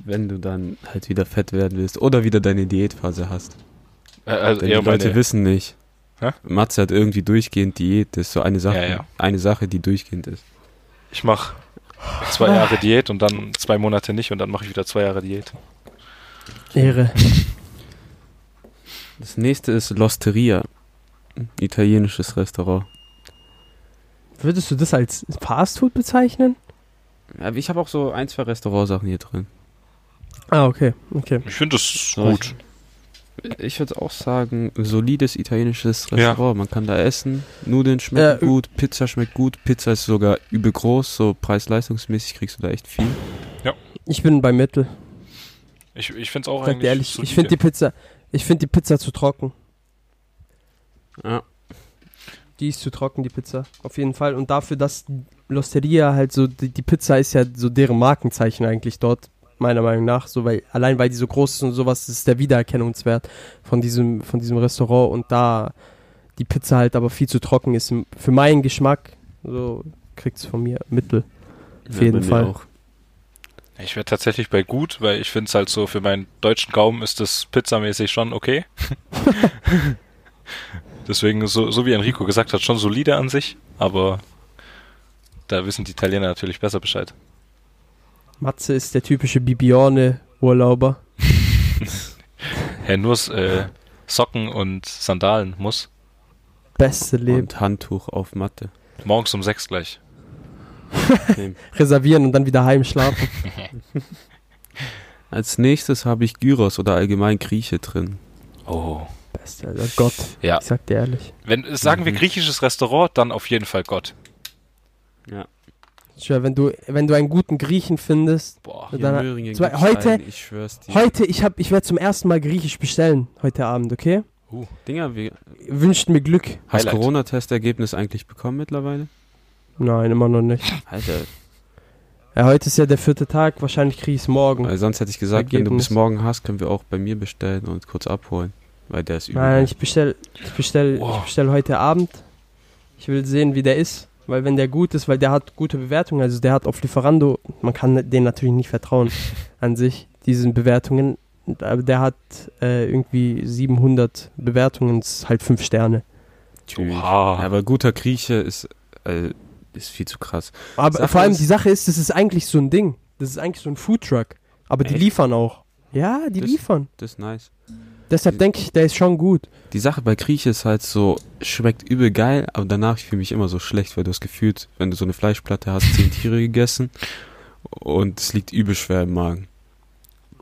Wenn du dann halt wieder fett werden willst oder wieder deine Diätphase hast. Äh, also Denn die Leute meine, wissen nicht. Hä? Matze hat irgendwie durchgehend Diät. Das ist so eine Sache, Ja, ja. eine Sache, die durchgehend ist. ich mache zwei Jahre Diät und dann zwei Monate nicht und dann mache ich wieder zwei Jahre Diät. Ehre. Das nächste ist L'Osteria. Ein Italienisches Restaurant. Würdest du das als Fastfood bezeichnen? Ja, ich habe auch so ein, zwei Restaurantsachen hier drin. Ah, okay. Okay. Ich finde das So, gut. Ich würde auch sagen, solides italienisches Ja. Restaurant. Man kann da essen. Nudeln schmecken Ja, gut, Pizza schmeckt gut. Pizza ist sogar übel groß, so preis-leistungsmäßig kriegst du da echt viel. Ich bin bei Mittel. Ich, ich finde es auch dir eigentlich ehrlich, ich solide. finde die Pizza, ich finde die Pizza zu trocken. Ja. Die ist zu trocken, die Pizza. Auf jeden Fall. Und dafür, dass L'Osteria halt so, die, die Pizza ist ja so deren Markenzeichen eigentlich dort, meiner Meinung nach. So, weil, allein weil die so groß ist und sowas, ist der Wiedererkennungswert von diesem, von diesem Restaurant. Und da die Pizza halt aber viel zu trocken ist, für meinen Geschmack, so kriegt's von mir Mittel. Auf Ja, jeden Fall. Auch. Ich wäre tatsächlich bei gut, weil ich finde es halt so, für meinen deutschen Gaumen ist das pizzamäßig schon okay. Deswegen, so, so wie Enrico gesagt hat, schon solide an sich, aber da wissen die Italiener natürlich besser Bescheid. Matze ist der typische Bibione-Urlauber. Herr nur äh, Socken und Sandalen muss. Beste Leben. Und Handtuch auf Matte. Morgens um sechs gleich. Reservieren und dann wieder heimschlafen. Als nächstes habe ich Gyros oder allgemein Grieche drin. Oh. Beste, Alter. Gott. Ja. Ich sag dir ehrlich. Wenn, sagen wir Mhm. griechisches Restaurant, dann auf jeden Fall Gott. Ja. Ich schwör, wenn du, wenn du einen guten Griechen findest, Boah. Möhringen zwei- gibt's heute- einen, ich schwör's dir. heute, ich hab, ich werde zum ersten Mal Griechisch bestellen, heute Abend, okay? Dinger, wie, Wünscht mir Glück. hast. Corona-Testergebnis eigentlich bekommen mittlerweile? Nein, immer noch nicht. Alter, Ja, heute ist ja der vierte Tag, wahrscheinlich krieg ich's morgen. weil sonst hätte ich gesagt, wenn du bis morgen hast, können wir auch bei mir bestellen und kurz abholen. Weil der ist übel. Nein, ich bestell, ich bestell, Wow. ich bestell heute Abend. Ich will sehen, wie der ist, weil wenn der gut ist, weil der hat gute Bewertungen, also der hat auf Lieferando, man kann denen natürlich nicht vertrauen an sich, diesen Bewertungen, aber der hat äh, irgendwie 700 Bewertungen, ist halt 5 Sterne. Tschüss. Oha. Aber guter Grieche ist, äh, ist viel zu krass. Aber Sache vor allem die Sache ist, das ist eigentlich so ein Ding. Das ist eigentlich so ein Foodtruck. Aber die Echt? liefern auch. Ja, die Das- liefern. Das ist nice. Deshalb denke ich, der ist schon gut. Die Sache bei Grieche ist halt so, schmeckt übel geil, aber danach ich fühle mich immer so schlecht, weil du hast gefühlt, wenn du so eine Fleischplatte hast, zehn Tiere gegessen und es liegt übel schwer im Magen.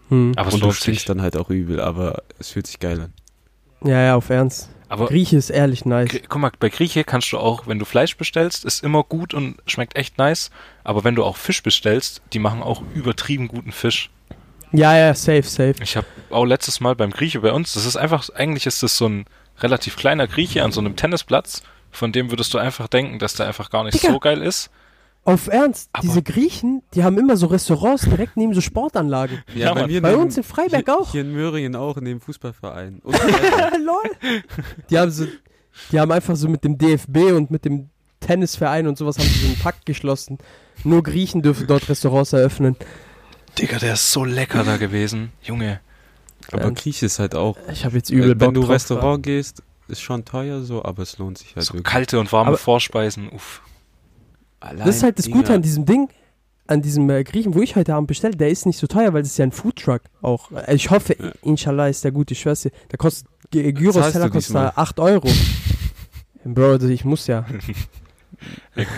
Hm. Aber es und du stinkst dann halt auch übel, aber es fühlt sich geil an. Ja, ja, auf Ernst. Aber Grieche ist ehrlich nice. Guck mal, bei Grieche kannst du auch, wenn du Fleisch bestellst, ist immer gut und schmeckt echt nice. Aber wenn du auch Fisch bestellst, die machen auch übertrieben guten Fisch. Ja, ja, safe, safe. Ich habe auch letztes Mal beim Grieche bei uns, das ist einfach, eigentlich ist das so ein relativ kleiner Grieche an so einem Tennisplatz, von dem würdest du einfach denken, dass der einfach gar nicht Digga. so geil ist. Auf Ernst, Aber- diese Griechen, die haben immer so Restaurants direkt neben so Sportanlagen. Ja, Bei neben- uns in Freiberg hier, auch. Hier in Möhringen auch, in dem Fußballverein. Und Lol. Die haben so, die haben einfach so mit dem DFB und mit dem Tennisverein und sowas haben sie so einen Pakt geschlossen. Nur Griechen dürfen dort Restaurants eröffnen. Digga, der ist so lecker da gewesen. Junge. aber Ja. Grieche ist halt auch, Ich habe jetzt übel wenn Bock du drauf. Restaurant gehst, ist schon teuer so, aber es lohnt sich halt So wirklich. kalte und warme Aber- Vorspeisen. Uff. Allein, Das ist halt das Digga, Gute an diesem Ding, an diesem äh, Griechen, wo ich heute Abend bestelle, der ist nicht so teuer, weil das ist ja ein Foodtruck auch. Äh, Ich hoffe, Ja. inshallah ist der gut, ich schwör's dir. Der kostet, G- Gyros Zahlst Teller du kostet diesmal? da 8 Euro. Bro, also ich muss ja.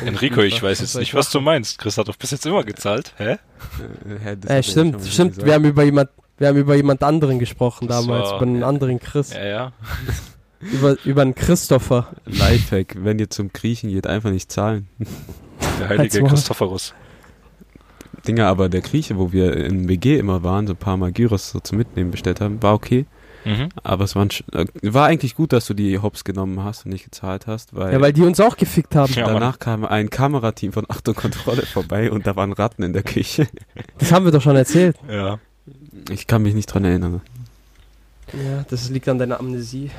Enrico, ich weiß jetzt nicht, ich was du meinst. Chris hat doch bis jetzt immer gezahlt. Hä? Äh, Äh, er stimmt, stimmt. Wir haben über jemand, wir haben über jemand anderen gesprochen Das damals, war- über einen anderen Chris, Ja, ja. über, über einen Christopher. Lifehack, wenn ihr zum Griechen geht, einfach nicht zahlen. Der heilige. Christophorus. Dinger, aber der Grieche, wo wir im WG immer waren, so ein paar Mal Gyros so zum Mitnehmen bestellt haben, war okay. Mhm. Aber es waren, sch- äh, war eigentlich gut, dass du die Hops genommen hast und nicht gezahlt hast, weil, Ja, weil die uns auch gefickt haben. Ja, danach kam ein Kamerateam von Achtung Kontrolle vorbei und da waren Ratten in der Küche. Das haben wir doch schon erzählt. Ja. Ich kann mich nicht dran erinnern. Ja, das liegt an deiner Amnesie.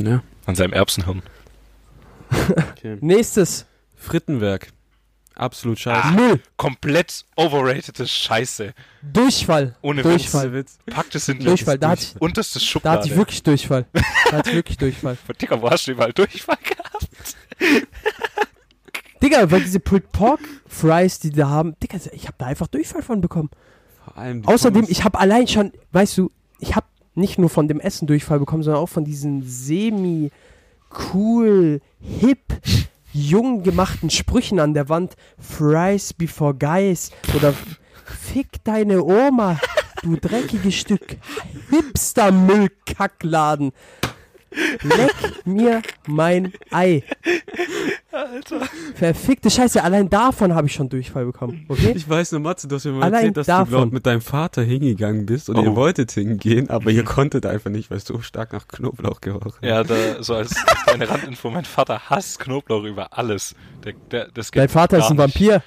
Ja. An seinem Erbsenhirn. Okay. Nächstes. Frittenwerk. Absolut scheiße. Null. Komplett overratede Scheiße. Durchfall. Ohne Durchfall. Witz. Packt es in die Durchfall. Da hatte ich, unterste da Schublade. hatte ich wirklich Durchfall. Da hatte ich wirklich Durchfall. Digga, wo hast du überall Durchfall gehabt? Digga, weil diese Pulled Pork Fries, die da haben, Digga, ich habe da einfach Durchfall von bekommen. Vor allem Außerdem, Pommes. ich habe allein schon, weißt du, ich habe nicht nur von dem Essen Durchfall bekommen, sondern auch von diesen semi cool, hip, jung gemachten Sprüchen an der Wand. Fries before guys oder Fick deine Oma, du dreckiges Stück Hipster-Müllkackladen. Leck mir mein Ei. Alter. Verfickte Scheiße, allein davon habe ich schon Durchfall bekommen, okay? Ich weiß nur, Matze, du hast mir mal Allein erzählt, dass davon. du glaub, mit deinem Vater hingegangen bist und Oh. ihr wolltet hingehen, aber ihr konntet einfach nicht, weil es so stark nach Knoblauch gerochen hat. Ja, da, so als, kleine Randinfo, mein Vater hasst Knoblauch über alles. Der, der, das geht Dein Vater ist ein. Vampir.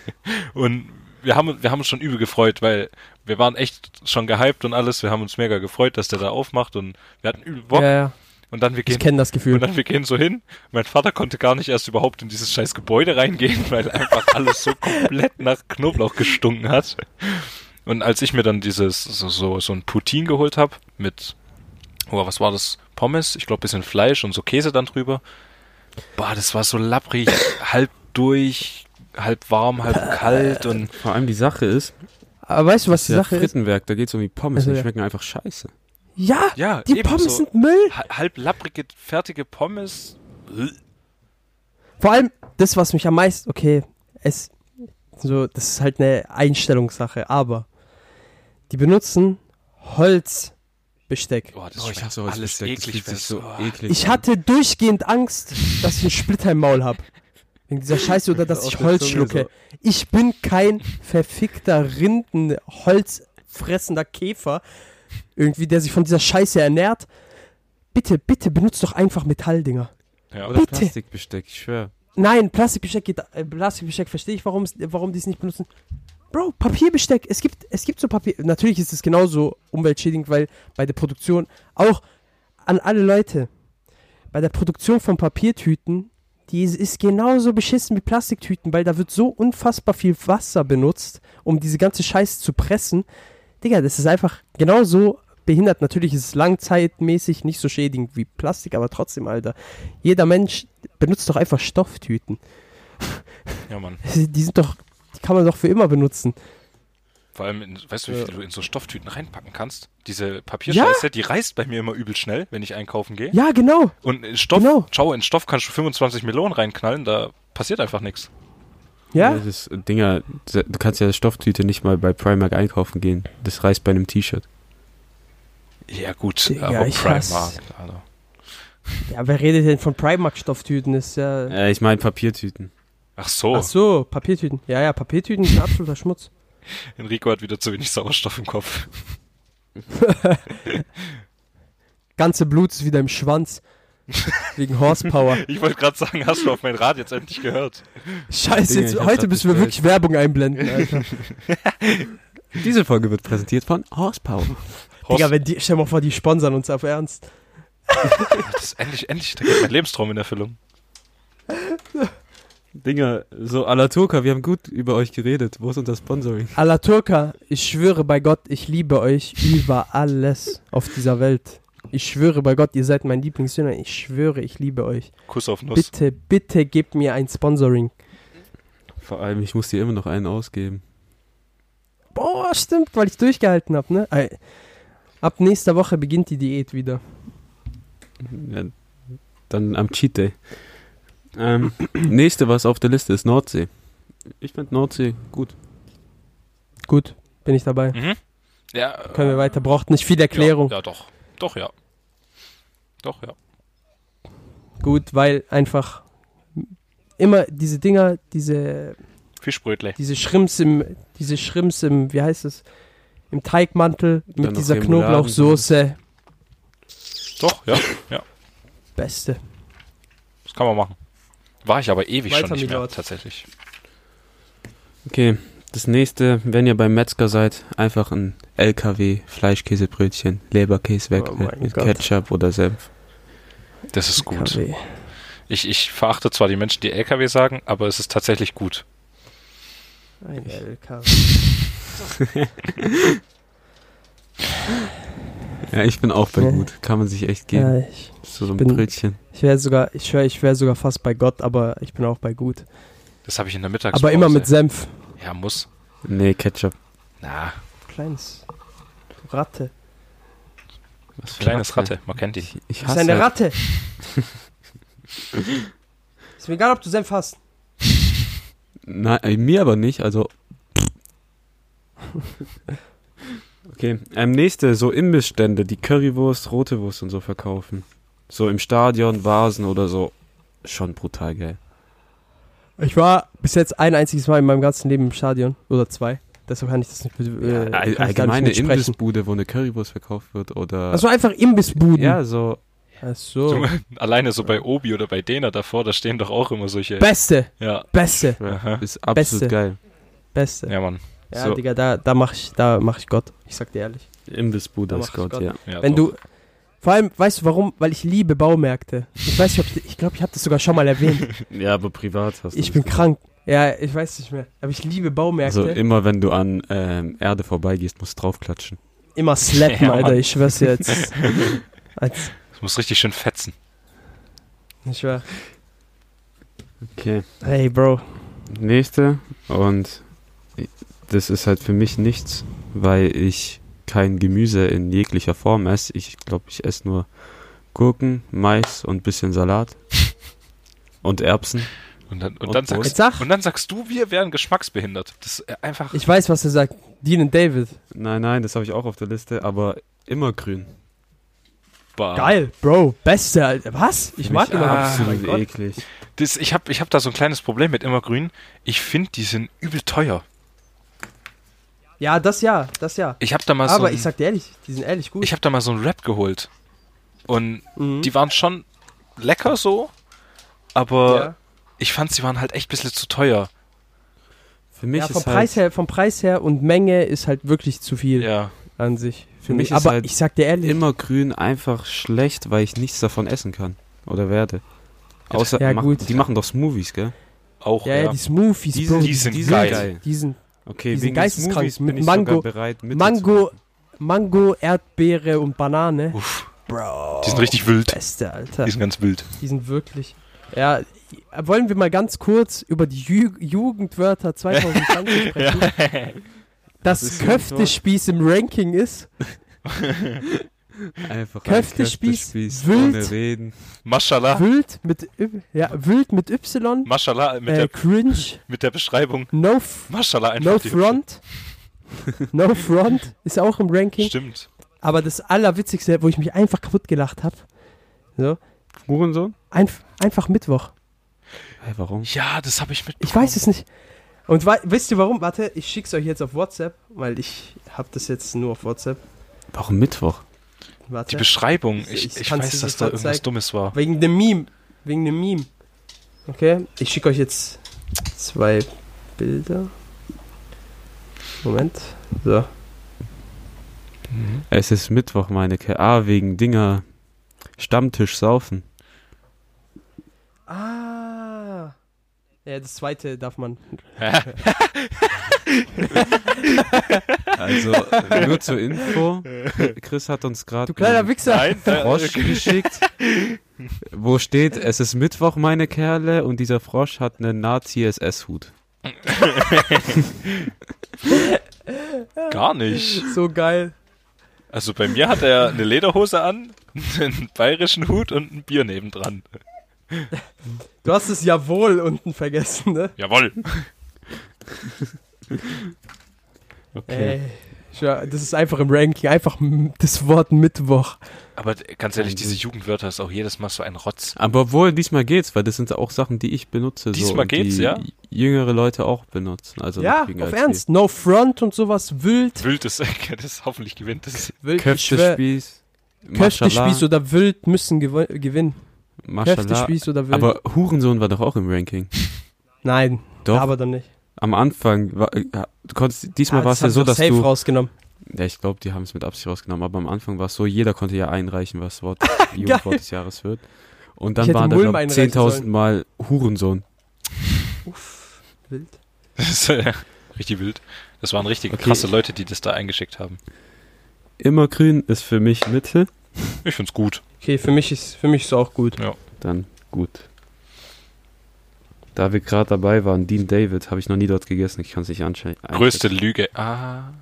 Und wir haben, wir haben uns schon übel gefreut, weil wir waren echt schon gehypt und alles. Wir haben uns mega gefreut, dass der da aufmacht und wir hatten übel Bock. Ja, ja. Und dann wir Ich gehen, kenne das Gefühl. und dann wir gehen so hin. Mein Vater konnte gar nicht erst überhaupt in dieses scheiß Gebäude reingehen, weil einfach alles so komplett nach Knoblauch gestunken hat. Und als ich mir dann dieses, so, so, so ein Poutine geholt habe mit, oh, was war das? Pommes, ich glaube bisschen Fleisch und so Käse dann drüber. Boah, das war so lapprig, halb durch, halb warm, halb kalt und Vor allem die Sache ist, Aber weißt du, was die der Sache ist? Frittenwerk, da geht es um die Pommes, Also die ja. schmecken einfach scheiße. Ja, ja, die Pommes so sind Müll. ha- halb lapprige, fertige Pommes. Vor allem, das, was mich am meisten, okay, es, so, das ist halt eine Einstellungssache, aber die benutzen Holzbesteck. Boah, das Oh, ich hasse alles Holzbesteck, das eklig. wenn so oh. eklig Ich an. hatte durchgehend Angst, dass ich einen Splitter im Maul habe. Wegen dieser Scheiße oder dass ich Holz schlucke. Ich bin kein verfickter Rinden, holzfressender Käfer, irgendwie, der sich von dieser Scheiße ernährt. Bitte, bitte benutzt doch einfach Metalldinger. Ja, Oder Bitte. Plastikbesteck, ich schwör. Nein, Plastikbesteck geht, äh, Plastikbesteck verstehe ich, warum, warum die es nicht benutzen. Bro, Papierbesteck, es gibt, es gibt so Papier, natürlich ist es genauso umweltschädigend, weil bei der Produktion, auch an alle Leute, bei der Produktion von Papiertüten, die ist, ist genauso beschissen wie Plastiktüten, weil da wird so unfassbar viel Wasser benutzt, um diese ganze Scheiße zu pressen. Digga, das ist einfach genauso behindert. Natürlich ist es langzeitmäßig nicht so schädigend wie Plastik, aber trotzdem, Alter. Jeder Mensch benutzt doch einfach Stofftüten. ja, Mann. Die sind doch, die kann man doch für immer benutzen. Vor allem, in, weißt du, wie Ja. viel du in so Stofftüten reinpacken kannst? Diese Papierscheiße, die reißt bei mir immer übel schnell, wenn ich einkaufen gehe. Ja, genau. Und in Stoff, Genau. schau, in Stoff kannst du 25 Melonen reinknallen, da passiert einfach nichts. Ja, Das ist, Dinger, du kannst ja Stofftüte nicht mal bei Primark einkaufen gehen. Das reißt bei einem T-Shirt. Ja, gut, Digga, aber ich Primark, Alter. ja wer redet denn von Primark-Stofftüten? Ist ja. Äh, ich meine Papiertüten. Ach so, Ach so, Papiertüten. Ja, ja, Papiertüten sind absoluter Schmutz. Enrico hat wieder zu wenig Sauerstoff im Kopf. Ganze Blut ist wieder im Schwanz. Wegen Horsepower. Ich wollte gerade sagen, hast du auf mein Rad jetzt endlich gehört? Scheiße, jetzt, heute müssen wir wirklich Werbung einblenden, Alter. Diese Folge wird präsentiert von Horsepower. Digga, wenn die, stell mal vor, die sponsern uns auf Ernst. das ist endlich, endlich, da geht mein Lebenstraum in Erfüllung. Dinger, so à la Turca, wir haben gut über euch geredet. Wo ist unser Sponsoring? Alla Turka, ich schwöre bei Gott, ich liebe euch über alles auf dieser Welt. Ich schwöre bei Gott, ihr seid mein Lieblingssünder. Ich schwöre, ich liebe euch. Kuss auf Nuss. Bitte, bitte gebt mir ein Sponsoring. Vor allem, ich muss dir immer noch einen ausgeben. Boah, stimmt, weil ich durchgehalten habe, ne? Ab nächster Woche beginnt die Diät wieder. Ja, dann am Cheat Day. Ähm, nächste, was auf der Liste ist, Nordsee. Ich finde Nordsee gut. Gut, bin ich dabei. Mhm. Ja, Können wir weiter. Braucht nicht viel Erklärung. Ja, ja, doch. Doch, ja. Doch, ja. Gut, weil einfach immer diese Dinger, diese, Fischbrötle. diese Schrimps im, diese Schrimps im, wie heißt es, im Teigmantel mit dieser. Knoblauchsoße. Doch, ja. Ja, Beste. das kann man machen. War ich aber ewig Weiter, schon nicht mehr, Milord. tatsächlich. Okay, das nächste, wenn ihr beim Metzger seid, einfach ein LKW Fleischkäsebrötchen, Leberkäse weg Oh mit Gott. Ketchup oder Senf. Das ist gut. Ich, ich verachte zwar die Menschen, die LKW sagen, aber es ist tatsächlich gut. Ein LKW. Ja, ich bin auch bei gut. Kann man sich echt geben. Ja, ich so, so ein bin- Brötchen. ich wäre sogar, ich schwör, ich wäre sogar fast bei Gott, aber ich bin auch bei gut. Das habe ich in der Mittagspause. Aber immer mit Senf. Ja, muss. Nee, Ketchup. Na, Kleines. Ratte. Was für kleines Ratte. Man kennt die. Ich, ich Das ist hasse eine Ratte. ist mir egal, ob du Senf hast. Nein, äh, mir aber nicht, also. Okay, ähm, nächste, so Imbissstände, die Currywurst, rote Wurst und so verkaufen. So im Stadion, Vasen oder so. Schon brutal geil. Ich war bis jetzt ein einziges Mal in meinem ganzen Leben im Stadion. Oder zwei. Deshalb kann ich das nicht. Äh, nicht allgemeine mitsprechen. Imbissbude, wo eine Currywurst verkauft wird oder. Also einfach Imbissbuden. ja, so. Ach so. Du, alleine so bei Obi oder bei Dena davor, da stehen doch auch immer solche. Beste. ja. Beste. Aha. Ist absolut Beste. geil. Beste. Ja, Ja, Mann. So. Digga, da, da mach ich, da mach ich Gott. Ich sag dir ehrlich. Imbissbude ist Gott, Gott. ja. Ja, Wenn doch. du. Vor allem, weißt du warum? Weil ich liebe Baumärkte. Ich weiß nicht, ob ich, ich glaube, ich habe das sogar schon mal erwähnt. Ja, aber privat hast du Ich bin krank. Ja, ich weiß nicht mehr. Aber ich liebe Baumärkte. Also immer wenn du an ähm, Erde vorbeigehst, musst du draufklatschen. Immer slappen, Ja, Alter. Ich schwör's dir jetzt. Als, Das muss richtig schön fetzen. ich schwör. Okay. Hey, Bro. Nächste und das ist halt für mich nichts, weil ich kein Gemüse in jeglicher Form esse. Ich glaube, ich esse nur Gurken, Mais und bisschen Salat und Erbsen. Und dann, und Und dann, sagst, sag. und dann sagst du, wir wären geschmacksbehindert. Das ist äh, einfach. Ich weiß, was er sagt. Dean und David. Nein, nein, das habe ich auch auf der Liste, aber immer grün. Bah. Geil, Bro. Beste, Alter. Was? Ich Für mag immer. ah, absolut Gott. eklig. Das, ich habe ich hab da so ein kleines Problem mit Immergrün. Ich finde, die sind übel teuer. Ja, das ja, das ja. Ich habe da mal so Aber ein, ich sag dir ehrlich, die sind ehrlich gut. ich habe da mal so einen Rap geholt. Und Mhm. die waren schon lecker so, aber ja. ich fand, sie waren halt echt ein bisschen zu teuer. Für mich ja, vom ist halt, Preis her, vom Preis her und Menge ist halt wirklich zu viel Ja. an sich. Für mich ich. ist Aber halt ich sag dir ehrlich, immer grün einfach schlecht, weil ich nichts davon essen kann oder werde. Außer Ja, mach, gut. die machen doch Smoothies, gell? Auch, ja, ja. die Smoothies, Die Bro, sind- die sind die geil. Die sind Okay, Die sind wegen geisteskrank. Smoothies bin Mit Mango- bereit Mango, Mango, Erdbeere und Banane. Uff, Bro. die sind richtig wild. Beste, Alter. Die sind ganz wild. Die sind wirklich. Ja, wollen wir mal ganz kurz über die Ju Jugendwörter 2020 sprechen? dass ist hier ein Köftespieß im Ranking ist. Einfach Köftespieß, Köftespieß wild. ohne Reden. Mashallah. Wild mit, Y- ja, wild mit Y. Mashallah mit, Äh, der, cringe. mit der Beschreibung. No, einfach. no front. no front ist auch im. Ranking. Stimmt. Aber das Allerwitzigste, wo ich mich einfach kaputt gelacht habe, so, Hurensohn? einf einfach Mittwoch. Hey, warum? Ja, das habe ich mitbekommen. Ich weiß es nicht. Und wisst ihr warum? Warte, ich schick's euch jetzt auf WhatsApp, weil ich habe das jetzt nur auf WhatsApp. Warum Mittwoch? Die Warte. Beschreibung. Ich- Ich, ich weiß, dass da irgendwas zeigen. Dummes war. Wegen dem Meme. Wegen dem Meme. Okay, ich schicke euch jetzt zwei Bilder. Moment. So. Es ist Mittwoch, meine Ke Ah, wegen Dinger. Stammtisch saufen. Ah. Ja, das zweite darf man. Also, nur zur Info. Chris hat uns gerade Du kleiner Wichser. Nein, äh, Frosch geschickt, wo steht, es ist Mittwoch, meine Kerle, und dieser Frosch hat einen Nazi-SS-Hut. gar nicht. So geil. Also bei mir hat er eine Lederhose an, einen bayerischen Hut und ein Bier nebendran. Du hast das Jawohl unten vergessen, ne? Jawohl. Ey. Ja, das ist einfach im Ranking. Einfach das Wort Mittwoch. Aber ganz ehrlich, diese Jugendwörter ist auch jedes Mal so ein Rotz. Aber obwohl, diesmal geht's, weil das sind auch Sachen, die ich benutze. so, Diesmal und geht's, die ja? jüngere Leute auch benutzen. Also ja, auf Ernst. No Front und sowas. Wild. Wild ist, das hoffentlich gewinnt das. Wild. Köftespieß. Köftespieß oder Wild müssen gewinnen. Köftespieß oder Wild. Aber Hurensohn war doch auch im Ranking. Nein, Doch. aber dann nicht. Am Anfang, war, äh, du konntest, diesmal Ah, war es ja so, dass safe du, rausgenommen. ja, ich glaube, die haben es mit Absicht rausgenommen, aber am Anfang war es so, jeder konnte ja einreichen, was Wort, Jugendwort des Jahres wird. Und dann waren da, glaube ich, einreichen 10.000 sollen. Mal Hurensohn. Uff, wild. Das ist äh, richtig wild. Das waren richtig Okay. krasse Leute, die das da eingeschickt haben. Immer grün ist für mich Mitte, Ich find's gut. Okay, für mich ist für mich ist auch gut. dann gut. Da wir gerade dabei waren, Dean David, habe ich noch nie dort gegessen, ich kann es nicht anschauen. Größte Lüge. Ah.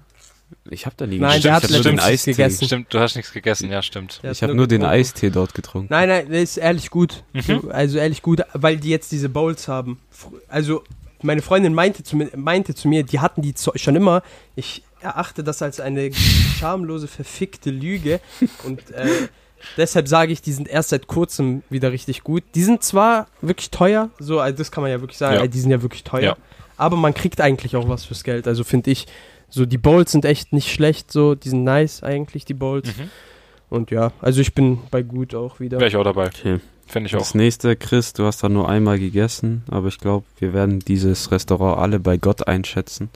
Ich habe da nie Nein, gegessen. der ich hat habe nur den Eistee. gegessen. Stimmt, du hast nichts gegessen, ja, stimmt. Der Ich habe nur den getrunken. Eistee dort getrunken. Nein, nein, der ist ehrlich gut. Mhm. Also ehrlich gut, weil die jetzt diese Bowls haben. Also meine Freundin meinte zu, mir- meinte zu mir, die hatten die schon immer. Ich erachte das als eine schamlose, verfickte Lüge. Und äh, deshalb sage ich, die sind erst seit kurzem wieder richtig gut. Die sind zwar wirklich teuer, so, also das kann man ja wirklich sagen, Ja. die sind ja wirklich teuer. Ja. Aber man kriegt eigentlich auch was fürs Geld. Also finde ich, so die Bowls sind echt nicht schlecht, so, die sind nice eigentlich, die Bowls. Mhm. Und ja, also ich bin bei gut auch wieder. Wäre ich auch dabei. Okay. Fände ich Das auch. nächste, Chris, du hast da nur einmal gegessen, aber ich glaube, wir werden dieses Restaurant alle bei Gott einschätzen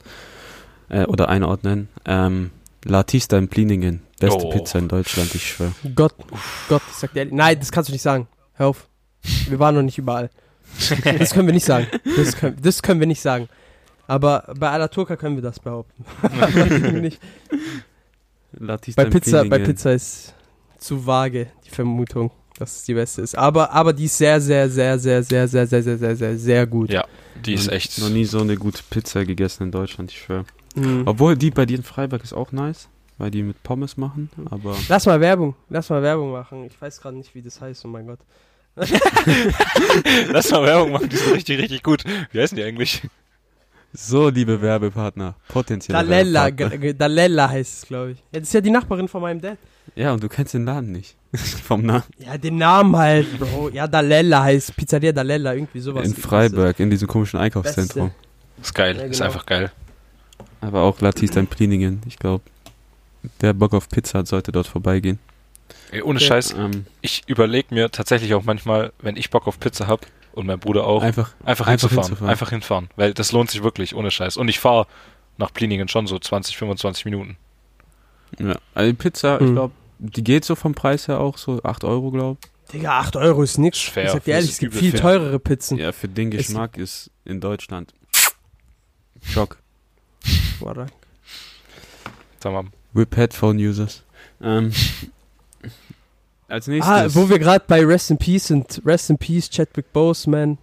äh, oder einordnen. Ähm, Latista in Pliningen, beste Oh. Pizza in Deutschland, ich schwöre. Gott, Gott, ich sag dir ehrlich. Nein, das kannst du nicht sagen. Hör auf. Wir waren noch nicht überall. Das können wir nicht sagen. Das können, das können wir nicht sagen. Aber bei Alaturka können wir das behaupten. Bei Pizza, bei. Pizza ist zu vage die Vermutung, dass es die beste ist. Aber, aber die ist sehr, sehr, sehr, sehr, sehr, sehr, sehr, sehr, sehr, sehr, sehr gut. Ja, die ist Noch- echt. Noch nie so eine gute Pizza gegessen in Deutschland, ich schwöre. Mhm. Obwohl die bei dir in Freiburg ist auch nice, weil die mit Pommes machen, aber Lass mal Werbung. Lass mal Werbung machen. Ich weiß gerade nicht, wie das heißt, oh mein Gott. Lass mal Werbung machen, die sind richtig, richtig gut. Wie heißen die eigentlich? so, liebe Werbepartner, potenzielle Dalella, Werbepartner. Dalella heißt es, glaube ich. Ja, das ist ja die Nachbarin von meinem Dad. Ja, und du kennst den Laden nicht. Vom Namen. Ja, den Namen halt, Bro. Ja, Dalella heißt Pizzeria Dalella, irgendwie sowas. In Freiburg, in diesem komischen Einkaufszentrum. Ist geil, Ja, ist genau. einfach geil. Aber auch Latista in Pliningen, ich glaube. Wer Bock auf Pizza hat, sollte dort vorbeigehen. Ey, ohne Okay. Scheiß, Ähm, ich überlege mir tatsächlich auch manchmal, wenn ich Bock auf Pizza hab und mein Bruder auch, einfach, einfach, einfach hinzufahren. hinzufahren. Einfach hinfahren. Weil das lohnt sich wirklich, ohne Scheiß. Und ich fahre nach Pliningen schon so 20, 25 Minuten. ja. Also die Pizza, ich Mhm. glaube, die geht so vom Preis her auch so 8 Euro, glaube Digga, 8 Euro ist nix. Ist fair. Ich sag dir ehrlich, ist es gibt viel fair. teurere Pizzen. Ja, für den Es- Geschmack ist in Deutschland Schock. Warte. Sag mal, Rip Headphone Users. Ähm, als nächstes. Ah, wo wir gerade bei Rest in Peace sind. Rest in Peace, Chadwick Boseman.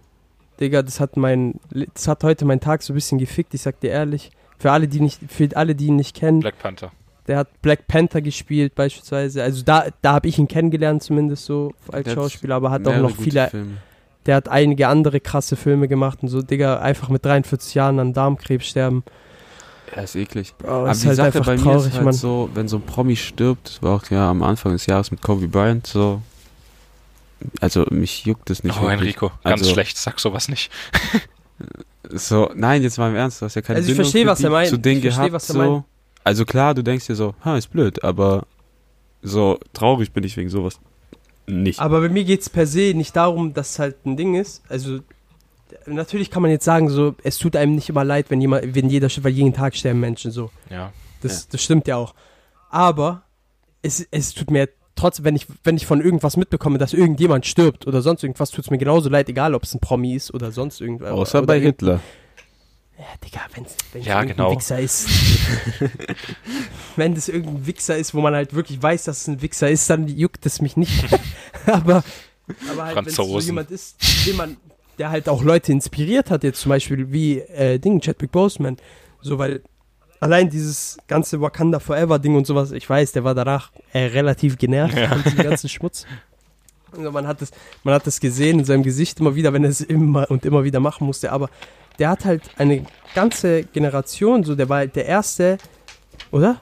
Digga, das hat mein, das hat heute meinen Tag so ein bisschen gefickt, ich sag dir ehrlich. Für alle, die nicht, für alle, die ihn nicht kennen, Black Panther. der hat Black Panther gespielt beispielsweise. Also da, da habe ich ihn kennengelernt zumindest so als Der Schauspieler, aber hat auch noch viele, Filme. der hat einige andere krasse Filme gemacht und so, Digga, einfach mit 43 Jahren an Darmkrebs sterben. Er ist eklig. Oh, Aber ist die halt Sache bei mir traurig, ist halt Mann. so, wenn so ein Promi stirbt, das war auch ja am Anfang des Jahres mit Kobe Bryant so. Also mich juckt es nicht. oh, wirklich. Enrico, ganz Also- schlecht, sag sowas nicht. So, nein, jetzt mal im Ernst, du hast ja keine Also ich Bindung verstehe, was er meint. zu denen Ich verstehe, gehabt, was er so. meint. Also klar, du denkst dir so, ha, ist blöd, aber so traurig bin ich wegen sowas nicht. Aber bei mir geht es per se nicht darum, dass es halt ein Ding ist. Also natürlich kann man jetzt sagen, so, es tut einem nicht immer leid, wenn jemand, wenn jeder, weil jeden Tag sterben Menschen so. Ja. Das, das stimmt ja auch. Aber es, es tut mir trotzdem, wenn ich, wenn ich von irgendwas mitbekomme, dass irgendjemand stirbt oder sonst irgendwas, tut es mir genauso leid, egal ob es ein Promi ist oder sonst irgendwas. Außer oder bei irgend- Hitler. Ja, Digga, wenn's, wenn Ja, genau. Wichser ist. wenn das irgendein Wichser ist, wo man halt wirklich weiß, dass es ein Wichser ist, dann juckt es mich nicht. aber, aber halt, wenn es so Franzosen. jemand ist, den man, der halt auch Leute inspiriert hat, jetzt zum Beispiel wie äh, Ding, Chadwick Boseman, so, weil allein dieses ganze Wakanda Forever Ding und sowas, ich weiß, der war danach äh, relativ genervt Ja. von diesem ganzen Schmutz. Also man hat es, man hat es gesehen in seinem Gesicht immer wieder, wenn er es immer und immer wieder machen musste, aber der hat halt eine ganze Generation, so der war halt der erste, oder?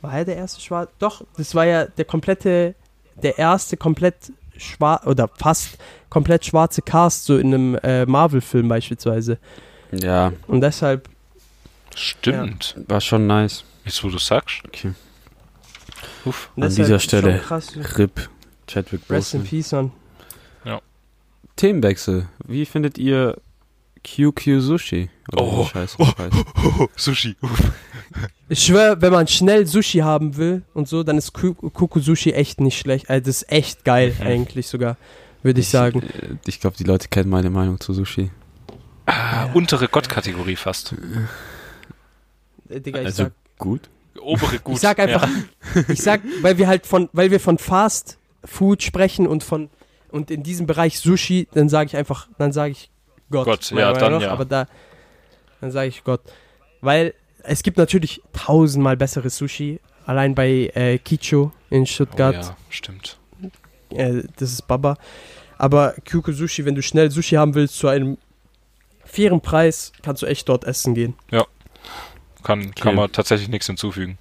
War er der erste Schwarz? Doch, das war ja der komplette, der erste komplett schwarz oder fast komplett schwarze Cast so in einem äh, Marvel-Film beispielsweise. Ja, Und deshalb, Stimmt. war schon nice. Jetzt, wo du sagst. Okay. Uff. An deshalb dieser Stelle krass. RIP Chadwick Rest in Boseman. Peace, Mann. Themenwechsel. Wie findet ihr QQ Sushi? Oder Oh. Scheiß auch heißt? Sushi. Ich schwöre, wenn man schnell Sushi haben will und so, dann ist Ku- Kuku Sushi echt nicht schlecht. Also das ist echt geil Mhm. eigentlich sogar, würde ich sagen. äh, Ich glaube, die Leute kennen meine Meinung zu Sushi. Ah, untere Gottkategorie fast. Äh, Digga, ich also sag, gut. Obere gut. ich sag einfach, ich sag, weil wir halt von, weil wir von Fast Food sprechen und von und in diesem Bereich Sushi, dann sage ich einfach, dann sage ich Gott. Gott, ja, Meinung dann nach, ja. Aber da, dann sage ich Gott, weil es gibt natürlich tausendmal besseres Sushi. Allein bei äh, Kicho in Oh, Stuttgart. ja, stimmt. äh, das ist Baba. Aber Kyuko Sushi, wenn du schnell Sushi haben willst zu einem fairen Preis, kannst du echt dort essen gehen. Kann, kann man tatsächlich nichts hinzufügen.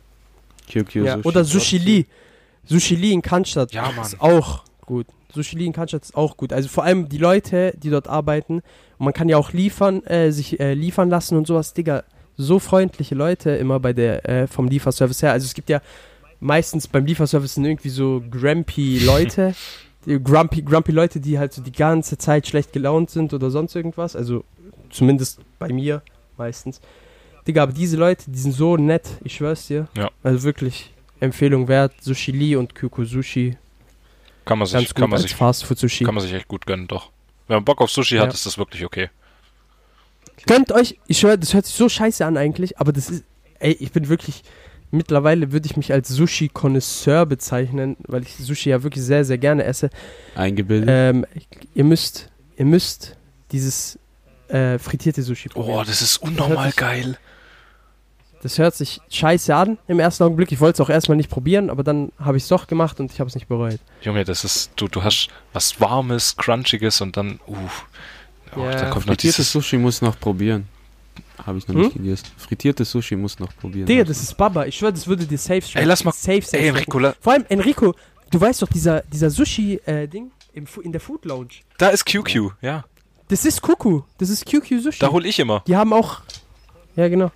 QQ Ja. Sushi. Oder Sushi Lee. Sushi Lee in Cannstatt Ja, Mann. ist auch gut. Sushi Lee in Cannstatt ist auch gut. Also vor allem die Leute, die dort arbeiten, und man kann ja auch liefern, äh, sich äh, liefern lassen und sowas, Digga. So freundliche Leute immer bei der, äh, vom Lieferservice her. Also es gibt ja meistens beim Lieferservice sind irgendwie so grumpy Leute, die grumpy, grumpy Leute, die halt so die ganze Zeit schlecht gelaunt sind oder sonst irgendwas. Also zumindest bei mir meistens. Digga, aber diese Leute, die sind so nett, ich schwör's dir. Ja. Also wirklich Empfehlung wert. Sushi Lee und Kyuko Sushi. Kann man sich, Ganz gut kann man sich, Fast Food Sushi. kann man sich echt gut gönnen, doch. Wenn man Bock auf Sushi Ja. hat, ist das wirklich okay. Gönnt euch, ich schwör, das hört sich so scheiße an eigentlich, aber das ist, ey, ich bin wirklich, mittlerweile würde ich mich als Sushi-Konnoisseur bezeichnen, weil ich Sushi ja wirklich sehr, sehr gerne esse. Eingebildet. Ähm, ihr müsst, ihr müsst dieses äh, frittierte Sushi probieren. Oh, das ist unnormal sich- geil. Das hört sich scheiße an im ersten Augenblick. Ich wollte es auch erstmal nicht probieren, aber dann habe ich es doch gemacht und ich habe es nicht bereut. Junge, das ist, du, du hast was Warmes, Crunchiges und dann, uh. Oh, Ja, Frittiertes dieses. Sushi muss noch probieren. Habe ich noch Hm? nicht gegessen. Frittiertes Sushi muss noch probieren. Digga, das ist Baba. Ich schwöre, das würde dir safe schmecken. Ey, lass mal- Safe, safe Ey. Enrico, la- Vor allem, Enrico, du weißt doch, dieser, dieser Sushi-Ding in der Food Lounge. da ist QQ, ja. Das ist Kuku. Das ist QQ Sushi. Da hol ich immer. die haben auch. Ja, genau.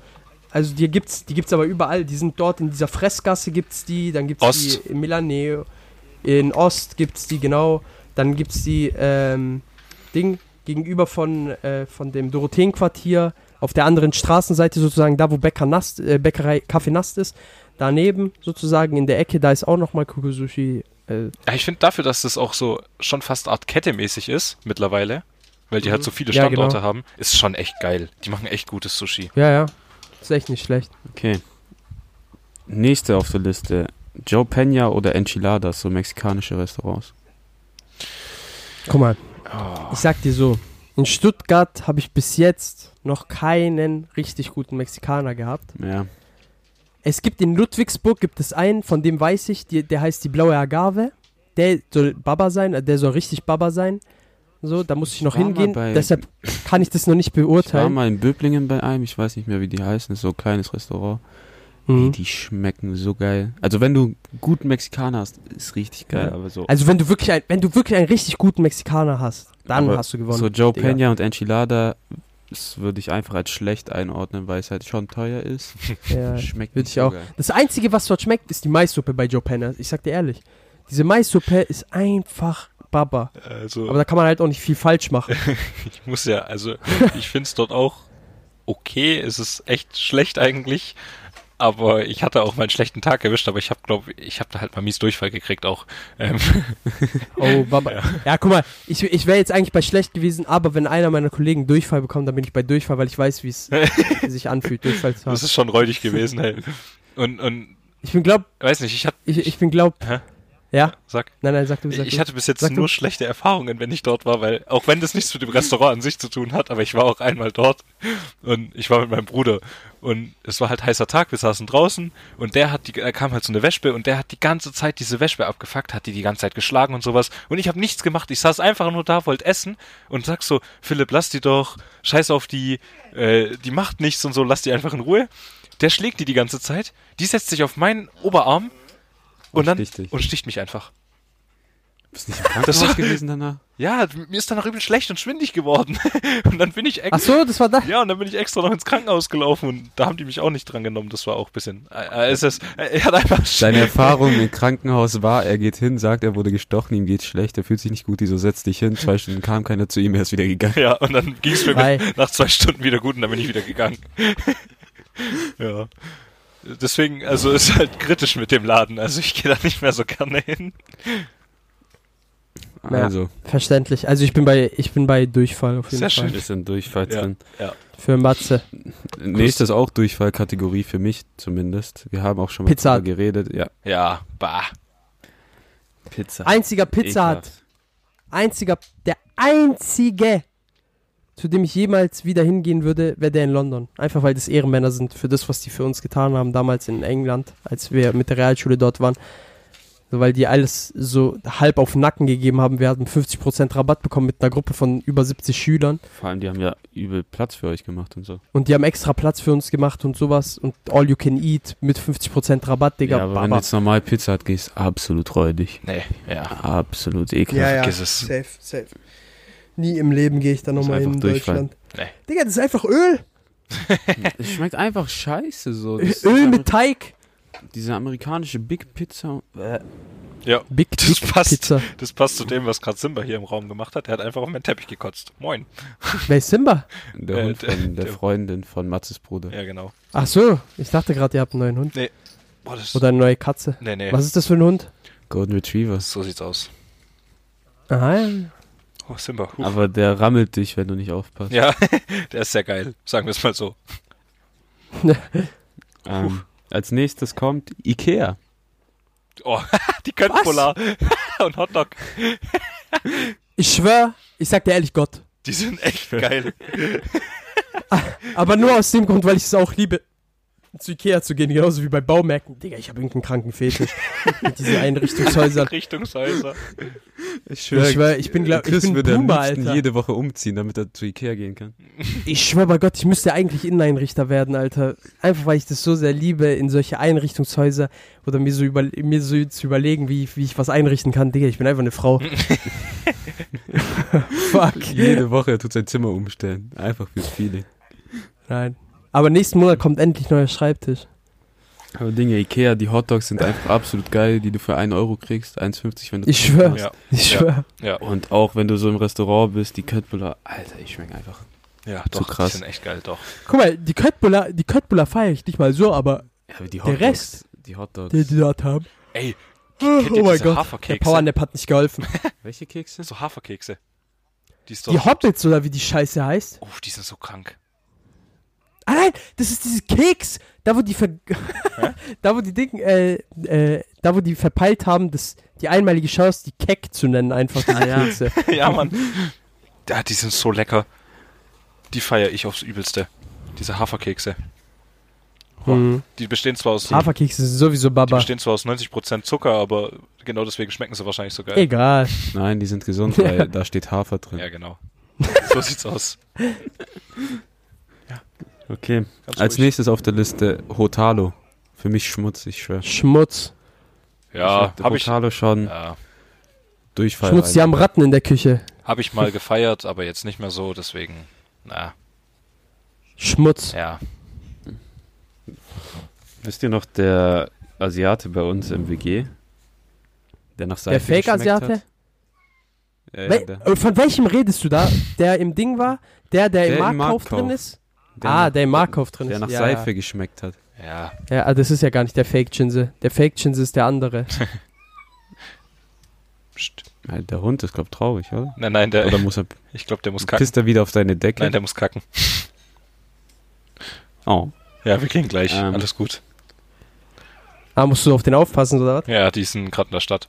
Also die gibt's, die gibt's aber überall. Die sind dort in dieser Fressgasse gibt's die, dann gibt's Ost. die in Milaneo, in Ost gibt's die genau, dann gibt's die ähm, Ding gegenüber von äh, von dem Dorotheenquartier auf der anderen Straßenseite sozusagen da wo Bäcker Nast, äh, Bäckerei Kaffee Nast ist, daneben sozusagen in der Ecke, da ist auch noch mal Kuku Sushi. Äh, Ja, ich finde dafür, dass das auch so schon fast Art Kette-mäßig ist mittlerweile, weil die halt so viele Ja, Standorte genau. haben, ist schon echt geil. Die machen echt gutes Sushi. ja, ja. Ist echt nicht schlecht. Okay. Nächste auf der Liste. Joe Peña oder Enchiladas, so mexikanische Restaurants. Guck mal, Oh. ich sag dir so, In Stuttgart habe ich bis jetzt noch keinen richtig guten Mexikaner gehabt. Ja. Es gibt in Ludwigsburg gibt es einen, von dem weiß ich, die, der heißt die blaue Agave. Der soll Baba sein, äh, der soll richtig Baba sein. So, da muss ich noch mal hingehen. Deshalb kann ich das noch nicht Ich war beurteilen. mal in Böblingen bei einem, ich weiß nicht mehr, wie die heißen, ist so ein kleines Restaurant. Mhm. Ey, die schmecken so geil. Also wenn du guten Mexikaner hast, ist richtig geil, Ja. aber so. Also wenn du wirklich ein, wenn du wirklich einen richtig guten Mexikaner hast, dann Aber hast du gewonnen. so Joe Digga. Peña und Enchilada, das würde ich einfach als schlecht einordnen, weil es halt schon teuer ist. Ja, Schmeckt würde nicht ich so auch. geil. Das Einzige, was dort schmeckt, ist die Maissuppe bei Joe Penner. Ich sag dir ehrlich. Diese Maissuppe ist einfach Baba. Also, Aber da kann man halt auch nicht viel falsch machen. ich muss ja, also, ich finde es dort auch okay. Es ist echt schlecht eigentlich. Aber ich hatte auch mal einen schlechten Tag erwischt, aber ich habe, glaube ich, habe da halt mal mies Durchfall gekriegt auch. Ähm, Oh, Baba. Ja, guck mal, ich, ich wäre jetzt eigentlich bei schlecht gewesen, aber wenn einer meiner Kollegen Durchfall bekommt, dann bin ich bei Durchfall, weil ich weiß, wie es sich anfühlt, Durchfall zu das haben. ist schon räudig gewesen, hey. Und, und, Ich bin glaub, weiß nicht, ich hatte, ich, ich bin glaub, Hä? Ja? sag, Nein, nein, sag du, sag ich du. hatte bis jetzt Sag du. nur schlechte Erfahrungen, wenn ich dort war, weil, auch wenn das nichts mit dem Restaurant an sich zu tun hat, aber ich war auch einmal dort und ich war mit meinem Bruder und es war halt heißer Tag, wir saßen draußen und der hat die, da kam halt so eine Wespe und der hat die ganze Zeit diese Wespe abgefuckt, hat die die ganze Zeit geschlagen und sowas und ich habe nichts gemacht, ich saß einfach nur da, wollte essen und sag so, Philipp, lass die doch, scheiß auf die, äh, die macht nichts und so, lass die einfach in Ruhe. Der schlägt die die ganze Zeit, die setzt sich auf meinen Oberarm und, Und dann sticht und sticht mich einfach. Bist du nicht im Krankenhaus gewesen danach? Ja, mir ist danach übel schlecht und schwindig geworden. und dann bin ich Ach extra. so, das war da. Ja, und dann bin ich extra noch ins Krankenhaus gelaufen und da haben die mich auch nicht dran genommen. Das war auch ein bisschen. Äh, es ist, äh, er hat einfach. Seine Erfahrung im Krankenhaus war, er geht hin, sagt, er wurde gestochen, ihm geht's schlecht, er fühlt sich nicht gut, die so setzt dich hin, zwei Stunden kam keiner zu ihm, er ist wieder gegangen. Ja, und dann ging es mir Weil- nach zwei Stunden wieder gut und dann bin ich wieder gegangen. ja. Deswegen, also ist halt kritisch mit dem Laden. Also ich gehe da nicht mehr so gerne hin. Ja. Also, Verständlich. Also ich bin bei, ich bin bei Durchfall auf jeden Sehr Fall. ein bisschen Durchfall Ja. drin. Für Matze. Nächstes auch Durchfallkategorie für mich zumindest. Wir haben auch schon mal Pizza. drüber geredet. Ja, Ja, bah. Pizza. Einziger Pizza hat. Einziger, der einzige, zu dem ich jemals wieder hingehen würde, wäre der in London. Einfach weil das Ehrenmänner sind für das, was die für uns getan haben, damals in England, als wir mit der Realschule dort waren. So, weil die alles so halb auf den Nacken gegeben haben. Wir hatten 50% Rabatt bekommen mit einer Gruppe von über 70 Schülern. Vor allem, die haben ja übel Platz für euch gemacht und so. Und die haben extra Platz für uns gemacht und sowas. Und all you can eat mit 50% Rabatt, Digga. ja, aber wenn du Baba. jetzt normal Pizza hat, gehst absolut räudig. Nee, ja. Absolut ekelhaft. vergiss es. safe, safe. Nie im Leben gehe ich da nochmal in. Deutschland. Nee. Digga, das ist einfach Öl. Es schmeckt einfach scheiße so. Das Öl mit Teig. Diese amerikanische Big Pizza. Äh, Ja, Big Das passt. Pizza. das passt zu dem, was gerade Simba hier im Raum gemacht hat. Er hat einfach auf meinen Teppich gekotzt. Moin. Wer ist Simba? Der Äh, Hund der- von der der- Freundin von Matzes Bruder. Ja, genau. Ach so, ich dachte gerade, ihr habt einen neuen Hund. Boah, das Oder eine neue Katze. Nee, nee. Was ist das für ein Hund? Golden Retriever. So sieht's aus. Aha. Oh, Simba. Huch. Aber der rammelt dich, wenn du nicht aufpasst. Ja, der ist sehr geil. Sagen wir es mal so. Ähm, als nächstes kommt Ikea. Oh, die können Was? Polar und Hotdog. Ich schwör, ich sag dir ehrlich Gott. Die sind echt geil. Aber nur aus dem Grund, weil ich es auch liebe, zu Ikea zu gehen, genauso wie bei Baumärkten. Digga, ich habe irgendeinen kranken Fetisch mit diesen Einrichtungshäusern. Richtungshäuser. Ich Ich schwör, ich bin, glaub, ich bin Boomer, Alter. jede Woche umziehen, damit er zu Ikea gehen kann. Ich schwör bei Gott, ich müsste eigentlich Inneneinrichter werden, Alter. Einfach weil ich das so sehr liebe, in solche Einrichtungshäuser oder mir so, über, mir so zu überlegen, wie, wie ich was einrichten kann. Digga, ich bin einfach eine Frau. Fuck. Jede Woche er tut sein Zimmer umstellen. Einfach fürs Feeling. Nein. Aber nächsten Monat kommt endlich neuer Schreibtisch. Aber Dinge, Ikea, die Hotdogs sind einfach absolut geil, die du für 1 Euro kriegst, 1,50 wenn du Ich schwör. Ja, Ich Ja. schwör. ja, Und auch wenn du so im Restaurant bist, die Köttbullar, Alter, ich schmeck einfach. ja, Zu doch, krass. die sind echt geil, doch. Guck mal, die Köttbullar, die Köttbullar feiere ich nicht mal so, aber Ja, aber die Der Hotdogs, Rest, die Hotdogs. die, die dort haben. Ey, Oh, kennt mein Gott. Der Haferkekse? Powernap hat nicht geholfen. Welche Kekse? So Haferkekse. Die, Die Hobbits oder wie die Scheiße heißt. Oh, die sind so krank. Ah nein, das ist dieses Keks. Da wo die ver da wo die Dinge, äh, äh, da wo die verpeilt haben, das, die einmalige Chance, die Keck zu nennen, einfach diese Ah, ja. Kekse. ja, Mann. Ja, die sind so lecker. Die feiere ich aufs Übelste. Diese Haferkekse. Mhm. Die bestehen zwar aus, Haferkekse sind sowieso die Baba. bestehen zwar aus 90% Zucker, aber genau deswegen schmecken sie wahrscheinlich so geil. Egal. Nein, die sind gesund, weil da steht Hafer drin. Ja, genau. So sieht's aus. Okay. Ganz Als ruhig. nächstes auf der Liste Hotalo. Für mich Schmutz, ich schwör. Schmutz. Ja, ich habe ich, Hotalo schon ja, Durchfall. Schmutz, die haben Ratten in der Küche. hab ich mal gefeiert, aber jetzt nicht mehr so, deswegen, na, Schmutz. ja. Wisst ihr noch, der Asiate bei uns im WG? Der nach Seife Der Fake-Asiate? hat? Ja, ja, Wel Von welchem redest du da? Der im Ding war? Der, der, Der im im Marktkauf Marktkauf. drin ist? Der ah, nach- der im Marktkauf drin Der ist. nach ja, Seife geschmeckt hat. Ja, Ja, ja ah, das ist ja gar nicht der Fake-Chinse. Der Fake-Chinse ist der andere. pst. Ja, Der Hund ist, glaub traurig, oder? Nein, nein, der, Oder muss er, ich glaube, der muss kacken. pisst er wieder auf deine Decke? Nein, der muss kacken. oh. Ja, wir gehen gleich. Ähm. Alles gut. Ah, musst du auf den aufpassen, oder was? Ja, die sind gerade in der Stadt.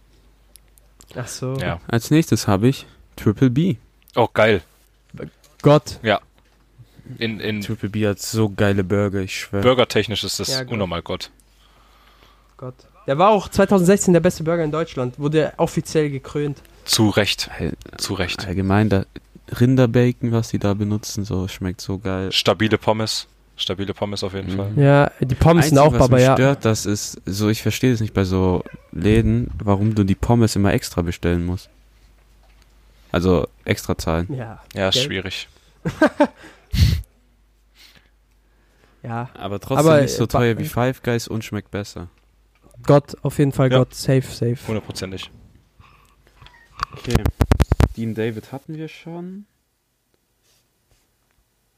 Ach so. Ja. Als nächstes habe ich Triple B. Oh, geil. Gott. In, in Triple B hat so geile Burger, ich schwör. Burgertechnisch ist das Ja, Gott. unnormal Gott. Gott. Der war auch 2016 der beste Burger in Deutschland. Wurde offiziell gekrönt. Zu Recht. All- Zu Recht. Allgemein, da Rinderbacon, was die da benutzen, so schmeckt so geil. Stabile Pommes. Stabile Pommes auf jeden Mhm. Fall. Ja, die Pommes sind Einzige, auch was Baba, mich ja. stört, das ist so, ich verstehe es nicht bei so Läden, warum du die Pommes immer extra bestellen musst. Also extra zahlen. Ja. Ja, ist schwierig. Ja. Aber trotzdem Aber, nicht so äh, teuer wie Five Guys und schmeckt besser. Gott, auf jeden Fall Ja. Gott. Safe, safe. Hundertprozentig. Okay. Dean David hatten wir schon.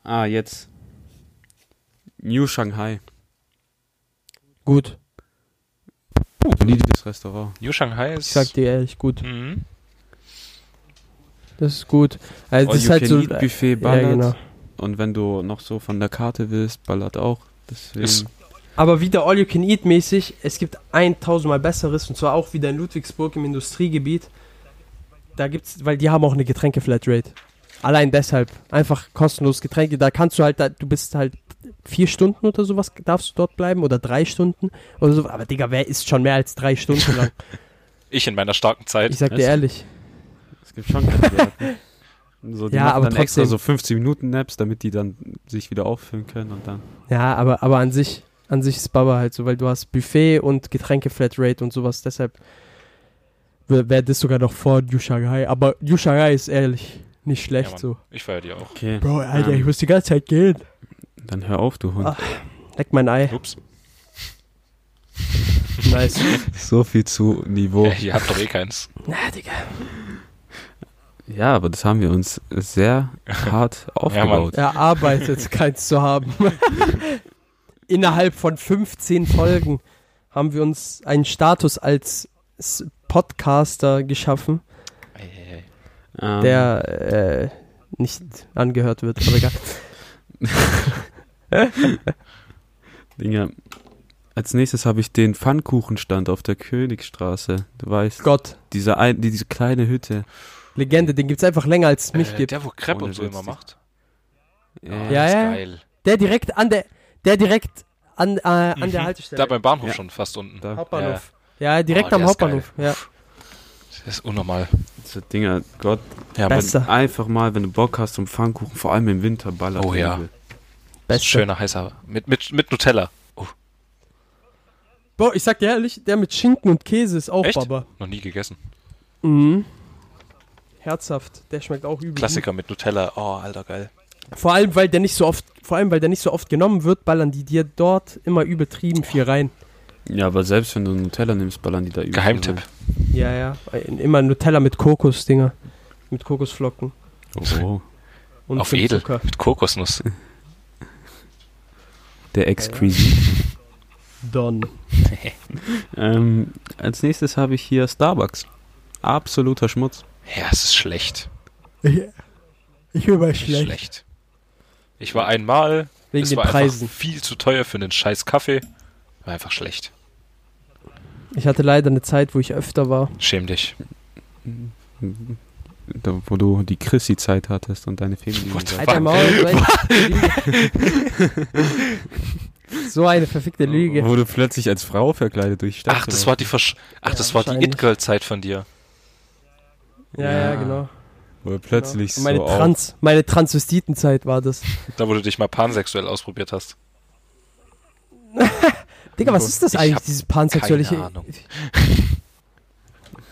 Ah, jetzt. New Shanghai. Gut. Solides Restaurant. New Shanghai Ich ist. sag dir ehrlich, gut. Mhm. Das ist gut. Also, All das ist halt can so. eat Buffet ja, genau. Und wenn du noch so von der Karte willst, ballert auch. Deswegen. Ist- Aber wieder All You Can Eat mäßig, es gibt 1000 Mal besseres und zwar auch wieder in Ludwigsburg im Industriegebiet. Da gibt's, weil die haben auch eine Getränke-Flatrate. Allein deshalb. Einfach kostenlos Getränke. Da kannst du halt, da, du bist halt vier Stunden oder sowas, darfst du dort bleiben oder drei Stunden oder so. Aber Digga, wer ist schon mehr als drei Stunden lang? Ich in meiner starken Zeit. Ich sag dir ehrlich. Es gibt schon Kandidaten. So, die Ja, machen aber dann extra trotzdem. so 15 Minuten Naps, damit die dann sich wieder auffüllen können und dann. Ja, aber, aber an sich, an sich ist Baba halt so, weil du hast Buffet und Getränke-Flatrate und sowas. Deshalb wäre das sogar noch vor New Shanghai. Aber New Shanghai ist ehrlich nicht schlecht Ja, so. Ich feiere die auch. Okay. Bro, Alter, Ähm, ich muss die ganze Zeit gehen. Dann hör auf, du Hund. Ah. Leck mein Ei. Ups. Nice. So viel zu Niveau. Äh, ihr habt doch eh keins. Na, Digga. Ja, aber das haben wir uns sehr hart aufgebaut. Erarbeitet, keins zu haben. Innerhalb von 15 Folgen haben wir uns einen Status als Podcaster geschaffen, Ey, ey, ey. Ähm, der äh, nicht angehört wird, aber egal. Dinge. Als nächstes habe ich den Pfannkuchenstand auf der Königstraße. Du weißt, Gott, diese, ein, die, diese kleine Hütte. Legende, den gibt's einfach länger als es mich Äh, gibt. der, wo Crepe und so immer macht. Ja, Ja, ist ja. geil. Der direkt an der, der direkt an, äh, an der Mhm. Haltestelle. Da beim Bahnhof Ja. schon fast unten. Da, Hauptbahnhof. Ja, direkt Oh, am der ist Hauptbahnhof. Ja. Das ist unnormal. diese Dinger, Gott. Ja, Besser. Einfach mal, wenn du Bock hast um Pfannkuchen, vor allem im Winter, ballert. Oh ja. Beste. schöner heißer. Mit, mit, mit Nutella. Boah, ich sag dir ehrlich, der mit Schinken und Käse ist auch Echt? Baba. Noch nie gegessen. Mhm. Herzhaft, der schmeckt auch übel. Klassiker mit Nutella. Oh, alter, geil. Vor allem, weil der nicht so oft, vor allem, weil der nicht so oft genommen wird, ballern die dir dort immer übertrieben viel rein. Ja, aber selbst wenn du Nutella nimmst, ballern die da übel. Geheimtipp. rein. Ja, ja. Immer Nutella mit Kokosdinger. Mit Kokosflocken. Oh, Und Auf edel. Zucker. Mit Kokosnuss. der Exquisit. Don. Ähm, als nächstes habe ich hier Starbucks. Absoluter Schmutz. Ja, es ist schlecht. Ich will mal Schlecht. schlecht. Ich war einmal. Wegen es den war Preisen. einfach viel zu teuer für einen scheiß Kaffee. War einfach schlecht. Ich hatte leider eine Zeit, wo ich öfter war. Schäm dich. da, wo du die Chrissy-Zeit hattest und deine gesagt. Alter? Maul, so eine verfickte Lüge. Wo du plötzlich als Frau verkleidet durch Stadt Ach, das war die Versch Ach, Ja, das war die. It-Girl-Zeit von dir. Ja, ja, genau. Wo plötzlich genau. meine so Trans, meine Transvestitenzeit war das. Da, wo du dich mal pansexuell ausprobiert hast. Digga, was ist das Ich eigentlich, dieses pansexuelle? keine Ahnung.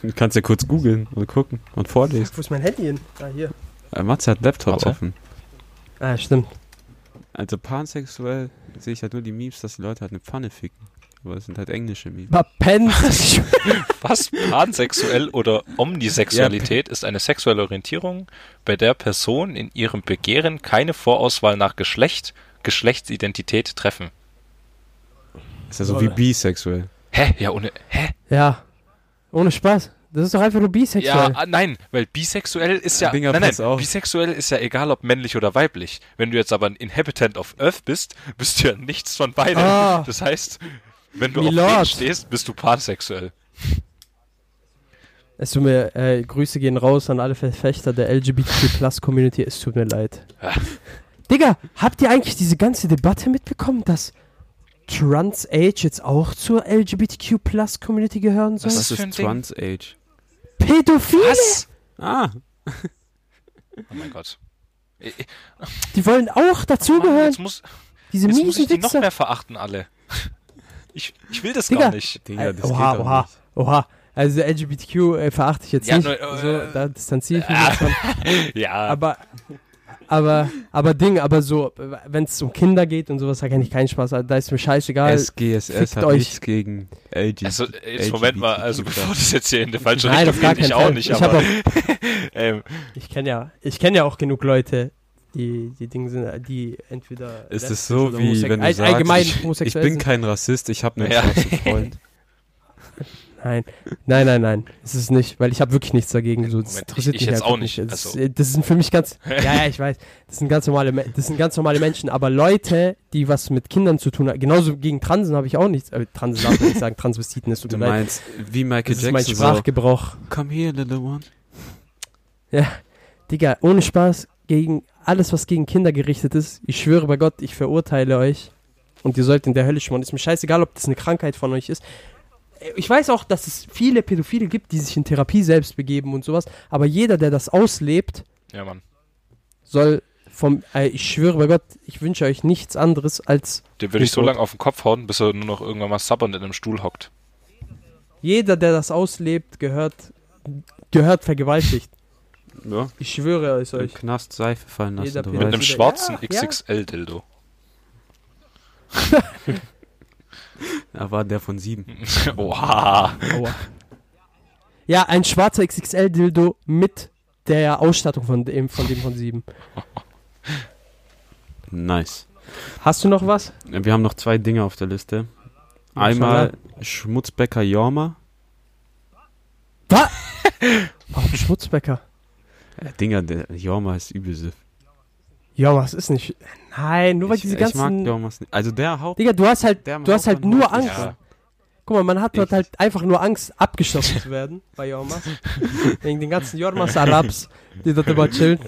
Du kannst ja kurz googeln und gucken und vorlesen. Wo ist mein Handy hin? Ah, hier. Äh, Matze hat Laptop Warte. offen. Ah, stimmt. Also pansexuell sehe ich halt nur die Memes, dass die Leute halt eine Pfanne ficken. Aber es sind halt englische Memes. Pen. Was? Pansexuell oder Omnisexualität ist eine sexuelle Orientierung, bei der Personen in ihrem Begehren keine Vorauswahl nach Geschlecht, Geschlechtsidentität treffen. Ist ja so wie bisexuell. Hä? Ja, ohne. Hä? ja. Ohne Spaß. Das ist doch einfach nur Ja, bisexuell. ah, nein, weil bisexuell ist ja. Dinger, nein, nein, auf. bisexuell ist ja egal, ob männlich oder weiblich. Wenn du jetzt aber ein Inhabitant of Earth bist, bist du ja nichts von beiden. Ah. Das heißt, wenn du Milord. auf wen stehst, bist du pansexuell. Es tut mir, äh, Grüße gehen raus an alle Verfechter der LGBTQ-Plus-Community. Es tut mir leid. Ah. Digga, habt ihr eigentlich diese ganze Debatte mitbekommen, dass Trans Age jetzt auch zur LGBTQ-Plus-Community gehören soll? Was Was ist für ein ist Ding? Trans Age? Pädophile? Was? Ah, Oh mein Gott. Die wollen auch dazugehören. jetzt muss, Diese jetzt muss miesen ich die noch Wichser. mehr verachten, alle. Ich, ich will das Digga. gar nicht. Digga, das oha, geht oha, nicht. oha. Also LGBTQ äh, verachte ich jetzt Ja, nicht. nur, äh, so, da distanziere ich mich äh, davon. Ja, Aber, aber, aber Ding, aber so, wenn es um Kinder geht und sowas, da kann ich keinen Spaß. Da ist mir scheißegal. SGSS fickt hat euch. nichts gegen LG. also jetzt Moment mal, also bevor das jetzt hier in die falsche Nein, Richtung geht, ich auch Fall. nicht, Ich aber auch, ähm, ich kenne ja, ich kenne ja auch genug Leute, die, die Dinge sind, die entweder ist es so, oder wie wenn du all- sagst, allgemein ich, ich bin sind. kein Rassist, ich habe einen Ja. Freund. Nein, nein, nein, nein, ist es nicht, weil ich habe wirklich nichts dagegen. So, das Moment, interessiert ich- ich mich jetzt auch nicht, Das, also- das sind für mich ganz, ja, ja, ich weiß, das sind ganz normale, das sind ganz normale Menschen, aber Leute, die was mit Kindern zu tun haben, genauso gegen Transen habe ich auch nichts, äh, Transen darf man nicht sagen, Transvestiten ist Du leid. meinst, wie Michael Das ist mein Jackson so, Sprachgebrauch. come here, little one. Ja, Digga, ohne Spaß, gegen alles, was gegen Kinder gerichtet ist, ich schwöre bei Gott, ich verurteile euch und ihr sollt in der Hölle schmoren. Ist mir scheißegal, ob das eine Krankheit von euch ist. Ich weiß auch, dass es viele Pädophile gibt, die sich in Therapie selbst begeben und sowas, aber jeder, der das auslebt, ja soll vom, äh, ich schwöre bei Gott, ich wünsche euch nichts anderes als den würde ich so lange auf den Kopf hauen, bis er nur noch irgendwann mal sabbernd in einem Stuhl hockt. jeder, der das auslebt, gehört, gehört vergewaltigt. Ja, Ich schwöre es im euch. Knast Seife fallen lassen, Jeder du Mit einem schwarzen ja, ja. XXL-Dildo. Er war der von sieben. Oha. Aua. Ja, ein schwarzer XXL-Dildo mit der Ausstattung von dem von, dem von sieben. Nice. Hast du noch was? Wir haben noch zwei Dinge auf der Liste. Einmal Schmutzbäcker Jorma. Was? Warum Schmutzbäcker? Ja, Dinger, der Jorma ist übelst. Ja, was ist nicht. Nein, nur weil Ich, diese ich mag ganzen. Jormas nicht. Also der Haupt... Digga, du hast halt, du hast halt nur Angst. Ja. Guck mal, man hat dort halt einfach nur Angst, abgeschossen zu werden bei Jormas. Wegen den ganzen Jormas Arabs, die dort immer chillen.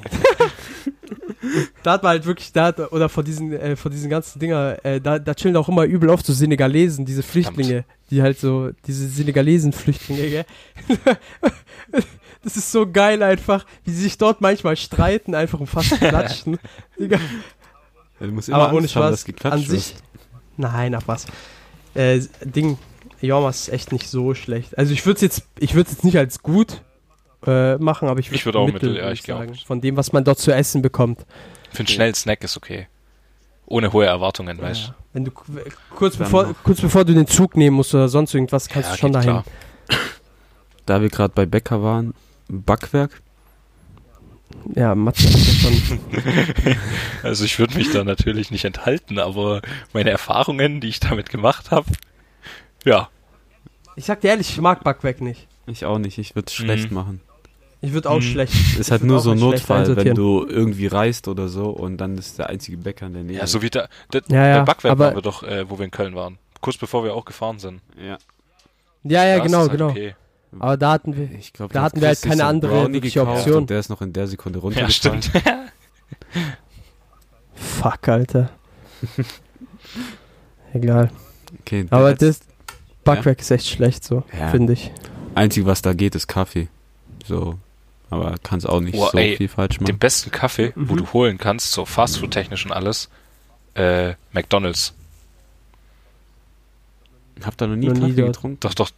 da hat man halt wirklich, da hat, oder vor diesen, äh, vor diesen ganzen Dinger, äh, da, da chillen auch immer übel oft so Senegalesen, diese Flüchtlinge, die halt so, diese Senegalesen-Flüchtlinge, gell? Das ist so geil einfach, wie sie sich dort manchmal streiten, einfach um fast klatschen. Digga. Ja, du musst immer Aber Angst ohne haben, Spaß, dass geklatscht an sich. wird. Nein, ach was. Äh, Ding, Jormas ist echt nicht so schlecht. Also ich würde es jetzt, ich würde jetzt nicht als gut äh, machen, aber ich würde würd auch mittel, ja, würd ich mit. Von dem, was man dort zu essen bekommt. Für einen schnellen Snack ist okay. Ohne hohe Erwartungen, weißt Ja. Wenn du kurz bevor, kurz bevor du den Zug nehmen musst oder sonst irgendwas, kannst Ja, du schon dahin. klar. Da wir gerade bei Bäcker waren, Backwerk. Ja, ja schon. Also ich würde mich da natürlich nicht enthalten, aber meine Erfahrungen, die ich damit gemacht habe, ja, Ich sag dir ehrlich, ich mag Backwerk nicht. Ich auch nicht, ich würde es schlecht Mhm. machen. Ich würde auch Mhm. schlecht. Ist halt nur so ein Notfall, wenn du irgendwie reist oder so und dann ist der einzige Bäcker in der Nähe. ja, so wie da, da Ja, ja, bei Backwerk waren wir doch, äh, wo wir in Köln waren. Kurz bevor wir auch gefahren sind. ja. Ja, ja, Da genau, halt genau. Okay. Aber da hatten wir, Ich glaube, Da hatten wir halt keine andere wirkliche Option. Der ist noch in der Sekunde Ja, runtergefallen. stimmt. fuck, Alter. Egal. Okay, der Aber das Backwerk ist echt schlecht so, Ja. finde ich. Einzige, was da geht, ist Kaffee. So. Aber kannst auch nicht Boah, so ey, viel falsch Den machen. besten Kaffee, wo Mhm. du holen kannst, so Fastfood-technisch und alles, äh, McDonalds. Habt ihr noch nie Noch nie Kaffee dort. getrunken? Doch, doch,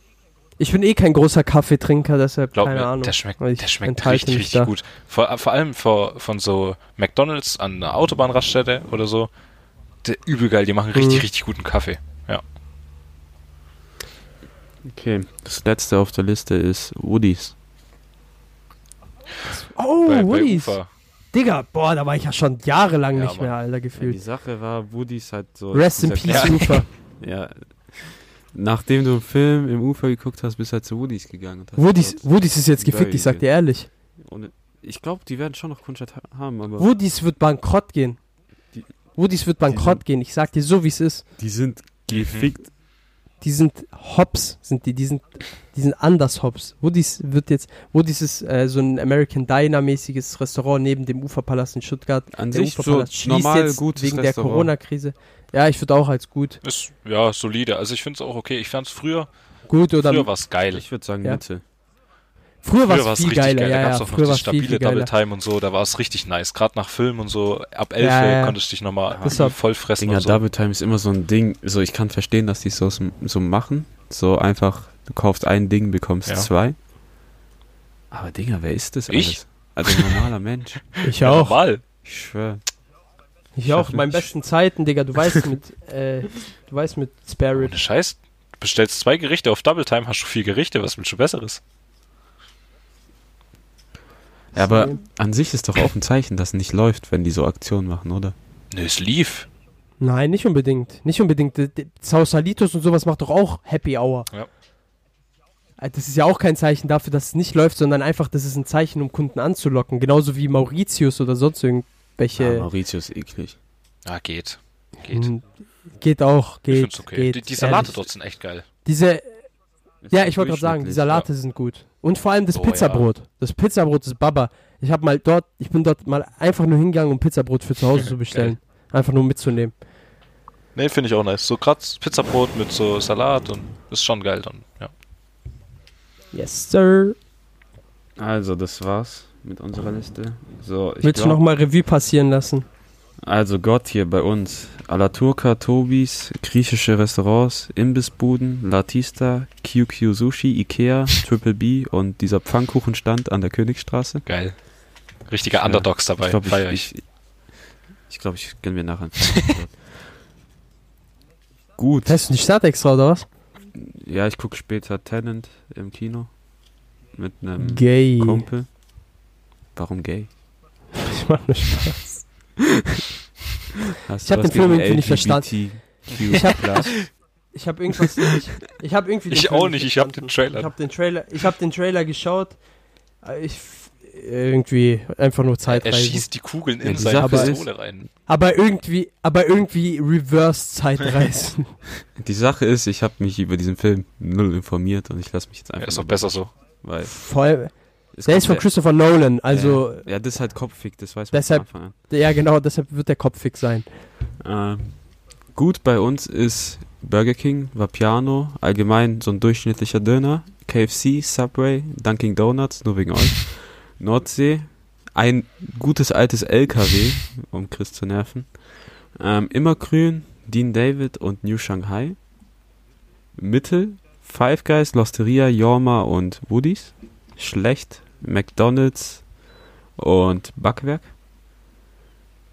Ich bin eh kein großer Kaffeetrinker, deshalb glaub keine mir, Ahnung. der schmeckt, ich der schmeckt richtig, richtig da. gut. Vor, vor allem vor, von so McDonalds an einer Autobahnraststätte oder so. Der, übel geil, die machen richtig, Mhm. richtig guten Kaffee. Ja. Okay, das letzte auf der Liste ist Woodies. Oh, bei, bei Woodies. Ufer. Digga, boah, da war ich ja schon jahrelang Ja, nicht mehr, Alter, Ja, die gefühlt. Sache war, Woodies hat so. Rest in Peace, Ja. Ufer. Ja. Nachdem du einen Film im Ufer geguckt hast, bist du halt zu Woodies gegangen. und hast Woodies, ist jetzt gefickt, ich sag dir ehrlich. Und ich glaube, die werden schon noch Kundschaft ha- haben, aber Woodies wird bankrott gehen. Die- Woodies wird bankrott sind- gehen, ich sag dir so, wie es ist. die sind gefickt. Die sind Hops, sind die, die sind, die sind anders Hops. Woodies wird jetzt, Woodies ist äh, so ein American Diner mäßiges Restaurant neben dem Uferpalast in Stuttgart. An Der sich so Uferpalast schließt normal jetzt gutes wegen der. Corona-Krise. Ja, ich würde auch als gut. Ist, ja, solide. Also ich finde es auch okay. Ich fand es früher, Gut oder früher war es geil. Ich würde sagen Ja. Mitte. Früher war Früher es war es viel richtig geiler. geil. Ja, da ja, gab es auch noch die viel, stabile viel Double. Time und so. Da war es richtig nice. Gerade nach Film und so. Ab 11 Ja, ja. konntest du dich nochmal Das war- voll fressen Dinger, und so. Double Time ist immer so ein Ding. So, ich kann verstehen, dass die so, so machen. So einfach, du kaufst ein Ding, bekommst Ja. zwei. Aber Dinger, wer ist das Ich? alles? Also ein normaler Mensch. Ich Ja, auch. normal. Ich schwör. Ich auch. In meinen besten Zeiten, Digga. Du weißt mit, äh, du weißt mit Spare. Scheiß. Du bestellst zwei Gerichte auf Double Time, hast du vier Gerichte. Was willst du Besseres? Ja, aber an sich ist doch auch ein Zeichen, dass es nicht läuft, wenn die so Aktionen machen, oder? Nö, es lief. Nein, nicht unbedingt. Nicht unbedingt. Sausalitos und sowas macht doch auch Happy Hour. Ja. Äh, Das ist ja auch kein Zeichen dafür, dass es nicht läuft, sondern einfach, das ist ein Zeichen, um Kunden anzulocken. Genauso wie Mauritius oder sonst Ah, irgendwelche. Mauritius ist eklig. Ja, geht. Geht. Hm, geht auch, ich geht. find's okay. geht, die, die Salate ehrlich. dort sind echt geil. Diese, Ist ja, ich wollte gerade sagen, die. Salate sind gut. Und vor allem das Oh, Pizzabrot. Das Pizzabrot ist Baba. Ich habe mal dort, ich bin dort mal einfach nur hingegangen, um Pizzabrot für zu Hause zu bestellen. Einfach nur mitzunehmen. Nee, finde ich auch nice. So gerade Pizzabrot mit so Salat und ist schon geil dann. Ja. Yes, sir. Also, das war's mit unserer Liste. So, ich Willst du glaub- noch mal Revue passieren lassen? Also Gott hier bei uns. Alla Turca, Tobis, griechische Restaurants, Imbissbuden, Latista, QQ Sushi, Ikea, Triple B und dieser Pfannkuchenstand an der Königstraße. Geil. Richtiger Ja, Underdogs dabei. ich glaube, Feier ich, ich, ich, glaub, ich gönn mir nachher. Gut. Fährst du die Stadt extra oder was? Ja, ich gucke später Tenant im Kino mit einem Gay. Kumpel. Warum gay? Ich mach nur Spaß. Hast Ich du hab was den Film irgendwie nicht verstanden. Ich hab, ich hab irgendwas. Ich, ich hab irgendwie. den Ich Film auch nicht, ich hab verstanden. den Trailer. Ich hab den Trailer. Ich hab den Trailer geschaut. Äh, Ich irgendwie einfach nur Er Zeitreisen. schießt die Kugeln Ja, in die seine Sache ist- Pistole rein. Aber irgendwie, aber irgendwie Reverse Zeitreisen. Die Sache ist, ich habe mich über diesen Film null informiert und ich lasse mich jetzt Ja, einfach. ist auch mal besser so. Weil Voll. Der ist von ja- Christopher Nolan, also Ja, das ist halt Kopffick, das weiß man Deshalb- von ja genau, deshalb wird der Kopf fix sein. Ähm, gut bei uns ist Burger King, Vapiano, allgemein so ein durchschnittlicher Döner, KFC, Subway, Dunkin' Donuts, nur wegen euch, Nordsee, ein gutes altes LKW, um Chris zu nerven, ähm, immer grün, Dean David und New Shanghai, Mittel, Five Guys, Losteria, Yorma und Woody's, schlecht, McDonald's und Backwerk.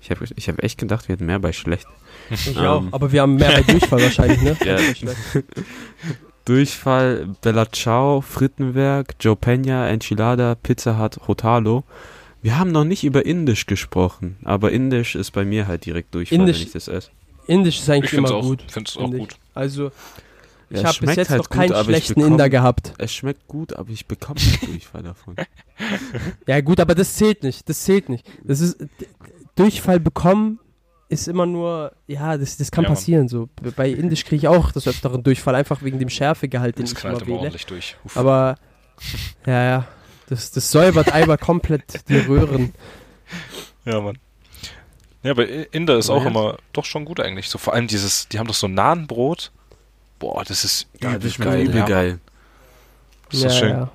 Ich habe ich hab echt gedacht, wir hätten mehr bei schlecht. Ich Ähm. auch. Aber wir haben mehr bei Durchfall wahrscheinlich, ne? Ja. Durchfall, Bella Ciao, Frittenwerk, Joe Peña, Enchilada, Pizza Hut, Hotalo. Wir haben noch nicht über Indisch gesprochen, aber Indisch ist bei mir halt direkt Durchfall, Indisch- wenn ich das esse. Indisch ist Ich eigentlich es immer auch, gut. auch finde ich. gut. Also, ich Ja, habe bis schmeckt jetzt halt noch keinen gut, schlechten bekomm- Inder gehabt. Es schmeckt gut, aber ich bekomme nicht Durchfall davon. Ja, gut, aber das zählt nicht. Das zählt nicht. Das ist. Durchfall bekommen ist immer nur. Ja, das, das kann Ja, passieren. So. Bei Indisch kriege ich auch des Öfteren Durchfall, einfach wegen dem Schärfegehalt, den Das ich immer wähle. ordentlich durch. Uff. Aber Ja, ja. Das, das säubert einmal komplett die Röhren. Ja, Mann. Ja, aber Inder ist auch Ja. immer doch schon gut eigentlich. So vor allem dieses, die haben doch so Nahenbrot. Boah, das ist Ja, übel das geil. übel ja. geil. So ja, schön. Ja.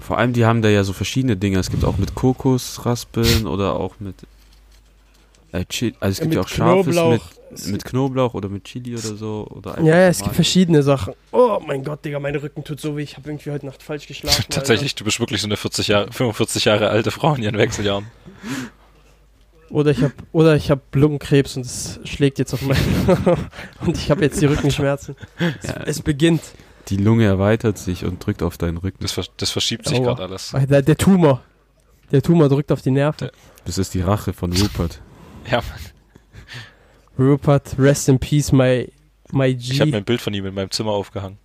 Vor allem, die haben da ja so verschiedene Dinge. Es gibt auch mit Kokosraspeln oder auch mit. Äh, also es gibt ja auch scharfes Knoblauch. mit, mit Knoblauch oder mit Chili oder so. Oder Ja, ja, es gibt verschiedene Sachen. Oh mein Gott, Digga, mein Rücken tut so weh. Ich habe irgendwie heute Nacht falsch geschlafen. Tatsächlich, du bist wirklich so eine 40 Jahre, 45 Jahre alte Frau in ihren Wechseljahren. Oder ich habe oder ich habe Lungenkrebs und es schlägt jetzt auf meinen und ich habe jetzt die Rückenschmerzen. Es, Ja. es beginnt. Die Lunge erweitert sich und drückt auf deinen Rücken. Das, das verschiebt sich gerade alles. Der, der Tumor. Der Tumor drückt auf die Nerven. Das ist die Rache von Rupert. Ja, Mann. Rupert, rest in peace, my, my G. Ich habe mir ein Bild von ihm in meinem Zimmer aufgehangen.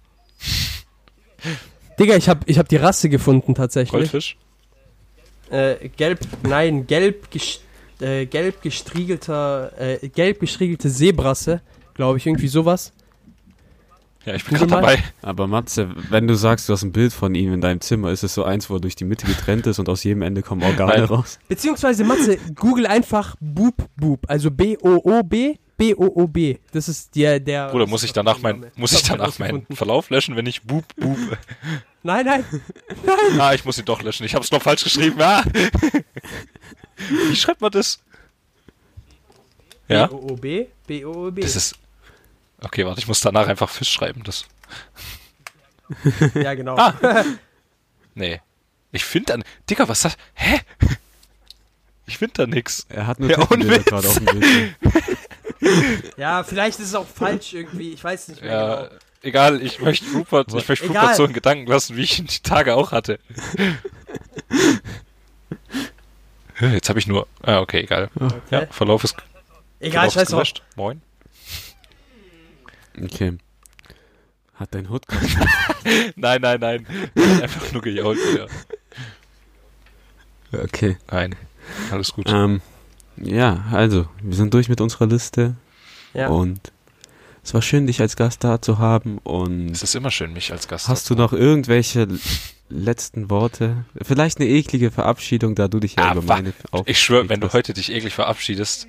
Digga, ich habe ich hab die Rasse gefunden tatsächlich. Goldfisch? Äh, gelb, nein, gelb, äh, gelb gestriegelter, äh, gelb gestriegelte Seebrasse, glaube ich, irgendwie sowas. Ja, ich bin gerade dabei. Aber Matze, wenn du sagst, du hast ein Bild von ihm in deinem Zimmer, ist es so eins, wo er durch die Mitte getrennt ist und aus jedem Ende kommen Organe Nein. raus. Beziehungsweise, Matze, google einfach Boop Boop, also B-O-O-B, B-O-O-B. Das ist der, der... Bruder, muss ich danach mein, muss ich danach meinen. Verlauf löschen, wenn ich Boop, Boop. Nein, nein, Ah, ich muss ihn doch löschen. Ich hab's noch falsch geschrieben. Ah. Wie schreibt man das? Ja, B-O-O-B, B-O-O-B. das ist. Okay, warte, ich muss danach einfach Fisch schreiben. Das. Ja, genau. Ah. Nee. Ich finde dann. Digga, was ist das? Hä? Ich finde da nix. Er hat nur Ja, gerade auf dem Bild. Ja, vielleicht ist es auch falsch irgendwie, ich weiß nicht mehr Ja, genau. egal, ich möchte Rupert, ich möchte. Rupert so in Gedanken lassen, wie ich ihn die Tage auch hatte. Jetzt habe ich nur. Ah, okay, egal. Ja, Okay. Verlauf ist, Egal, Verlauf ist scheiß drauf. gelöscht. Moin. Okay. Hat dein Hut Nein, nein, nein. Einfach nur gejault wieder. Okay. Nein. Alles gut. Ähm, ja, also, wir sind durch mit unserer Liste Ja. und es war schön, dich als Gast da zu haben und Es ist immer schön, mich als Gast hast du noch irgendwelche letzten Worte? Vielleicht eine eklige Verabschiedung, da du dich ja Ah, über meine Ich schwöre, wenn du heute dich eklig verabschiedest.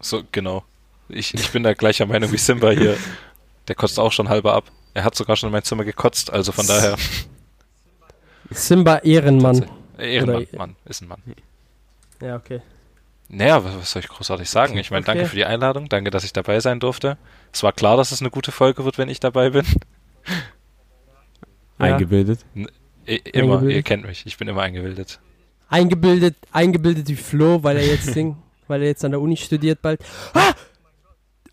So, genau. Ich, ich bin da gleicher Meinung wie Simba hier. Der kotzt auch schon halber ab. Er hat sogar schon in mein Zimmer gekotzt, also von daher. Simba Ehrenmann. Ehrenmann, Oder- Mann, ist ein Mann. Ja, okay. Naja, was, soll ich großartig sagen? Ich meine, danke Okay. für die Einladung, danke, dass ich dabei sein durfte. Es war klar, dass es eine gute Folge wird, wenn ich dabei bin. Ja. eingebildet. I immer, ihr kennt mich, ich bin immer eingebildet. Eingebildet, eingebildet wie Flo, weil er jetzt Ding, weil er jetzt an der Uni studiert bald. Ah!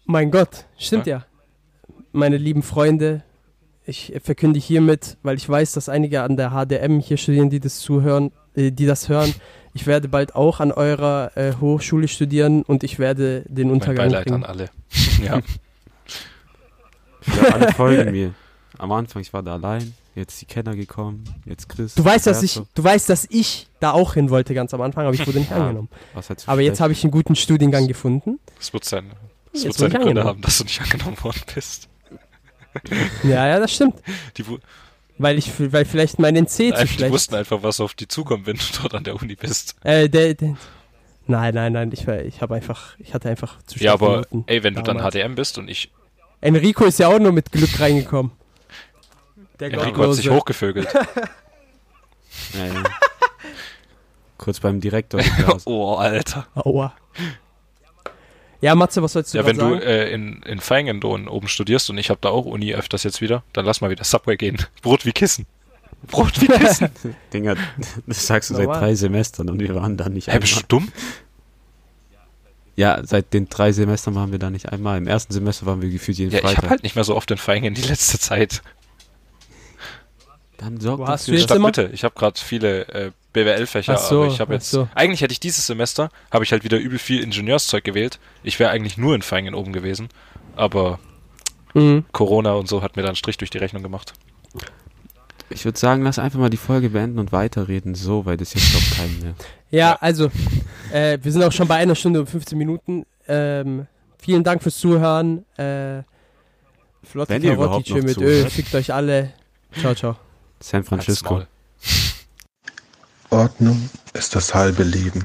Mein Gott, stimmt ja. Meine lieben Freunde, ich verkünde hiermit, weil ich weiß, dass einige an der HDM hier studieren, die das zuhören, äh, die das hören. Ich werde bald auch an eurer äh, Hochschule studieren und ich werde den Mein Untergang Beileid an alle. Ja, Ja, alle folgen mir. Am Anfang, ich war da allein, jetzt die Kenner gekommen, jetzt Chris. Du weißt, dass ich, du weißt, dass ich da auch hin wollte ganz am Anfang, aber ich wurde nicht Ja. angenommen. Was hat's Aber jetzt schlecht? habe ich einen guten Studiengang gefunden. es wird, sein, es wird seine Gründe haben, dass du nicht angenommen worden bist. Ja, ja, das stimmt. Die, Weil ich, weil vielleicht mein NC zu einfach, die schlecht wussten einfach, was auf die zukommt, wenn du dort an der Uni bist. Äh, der, der, nein, nein, nein, ich, war- ich habe einfach, ich hatte einfach zu Ja, schlechte aber Noten. ey, wenn du dann damals. HDM bist und ich, Enrico ist ja auch nur mit Glück reingekommen. Der Enrico hat sich hochgevögelt. Ja, ja. Kurz beim Direktor oh, Alter. Aua. Ja, Matze, was sollst du Ja, wenn du äh, in, in Feigendohn oben studierst und ich habe da auch Uni öfters jetzt wieder, dann lass mal wieder Subway gehen. Brot wie Kissen. Brot wie Kissen. Dinger, das sagst du seit Normal. drei Semestern und wir waren da nicht Hä, bist du einmal. dumm? Ja, seit den drei Semestern waren wir da nicht einmal. Im ersten Semester waren wir gefühlt jeden Ja, ich Freitag. habe halt nicht mehr so oft in Feingen die letzte Zeit. Dann sorgt Wo hast dafür, du jetzt immer? Stadtmitte. Ich habe gerade viele äh, BWL-Fächer, so, aber ich habe jetzt. so. Eigentlich hätte ich dieses Semester, habe ich halt wieder übel viel Ingenieurszeug gewählt. Ich wäre eigentlich nur in Feingen oben gewesen. Aber Mhm. Corona und so hat mir dann einen Strich durch die Rechnung gemacht. Ich würde sagen, lass einfach mal die Folge beenden und weiterreden, so, weil das jetzt glaubt keinen mehr. Ja, also, äh, wir sind auch schon bei einer Stunde und 15 Minuten. Ähm, vielen Dank fürs Zuhören. Äh, Flotte Karotti noch mit zuhört. Öl. Fickt euch alle. Ciao, ciao. San Francisco. Ordnung ist das halbe Leben.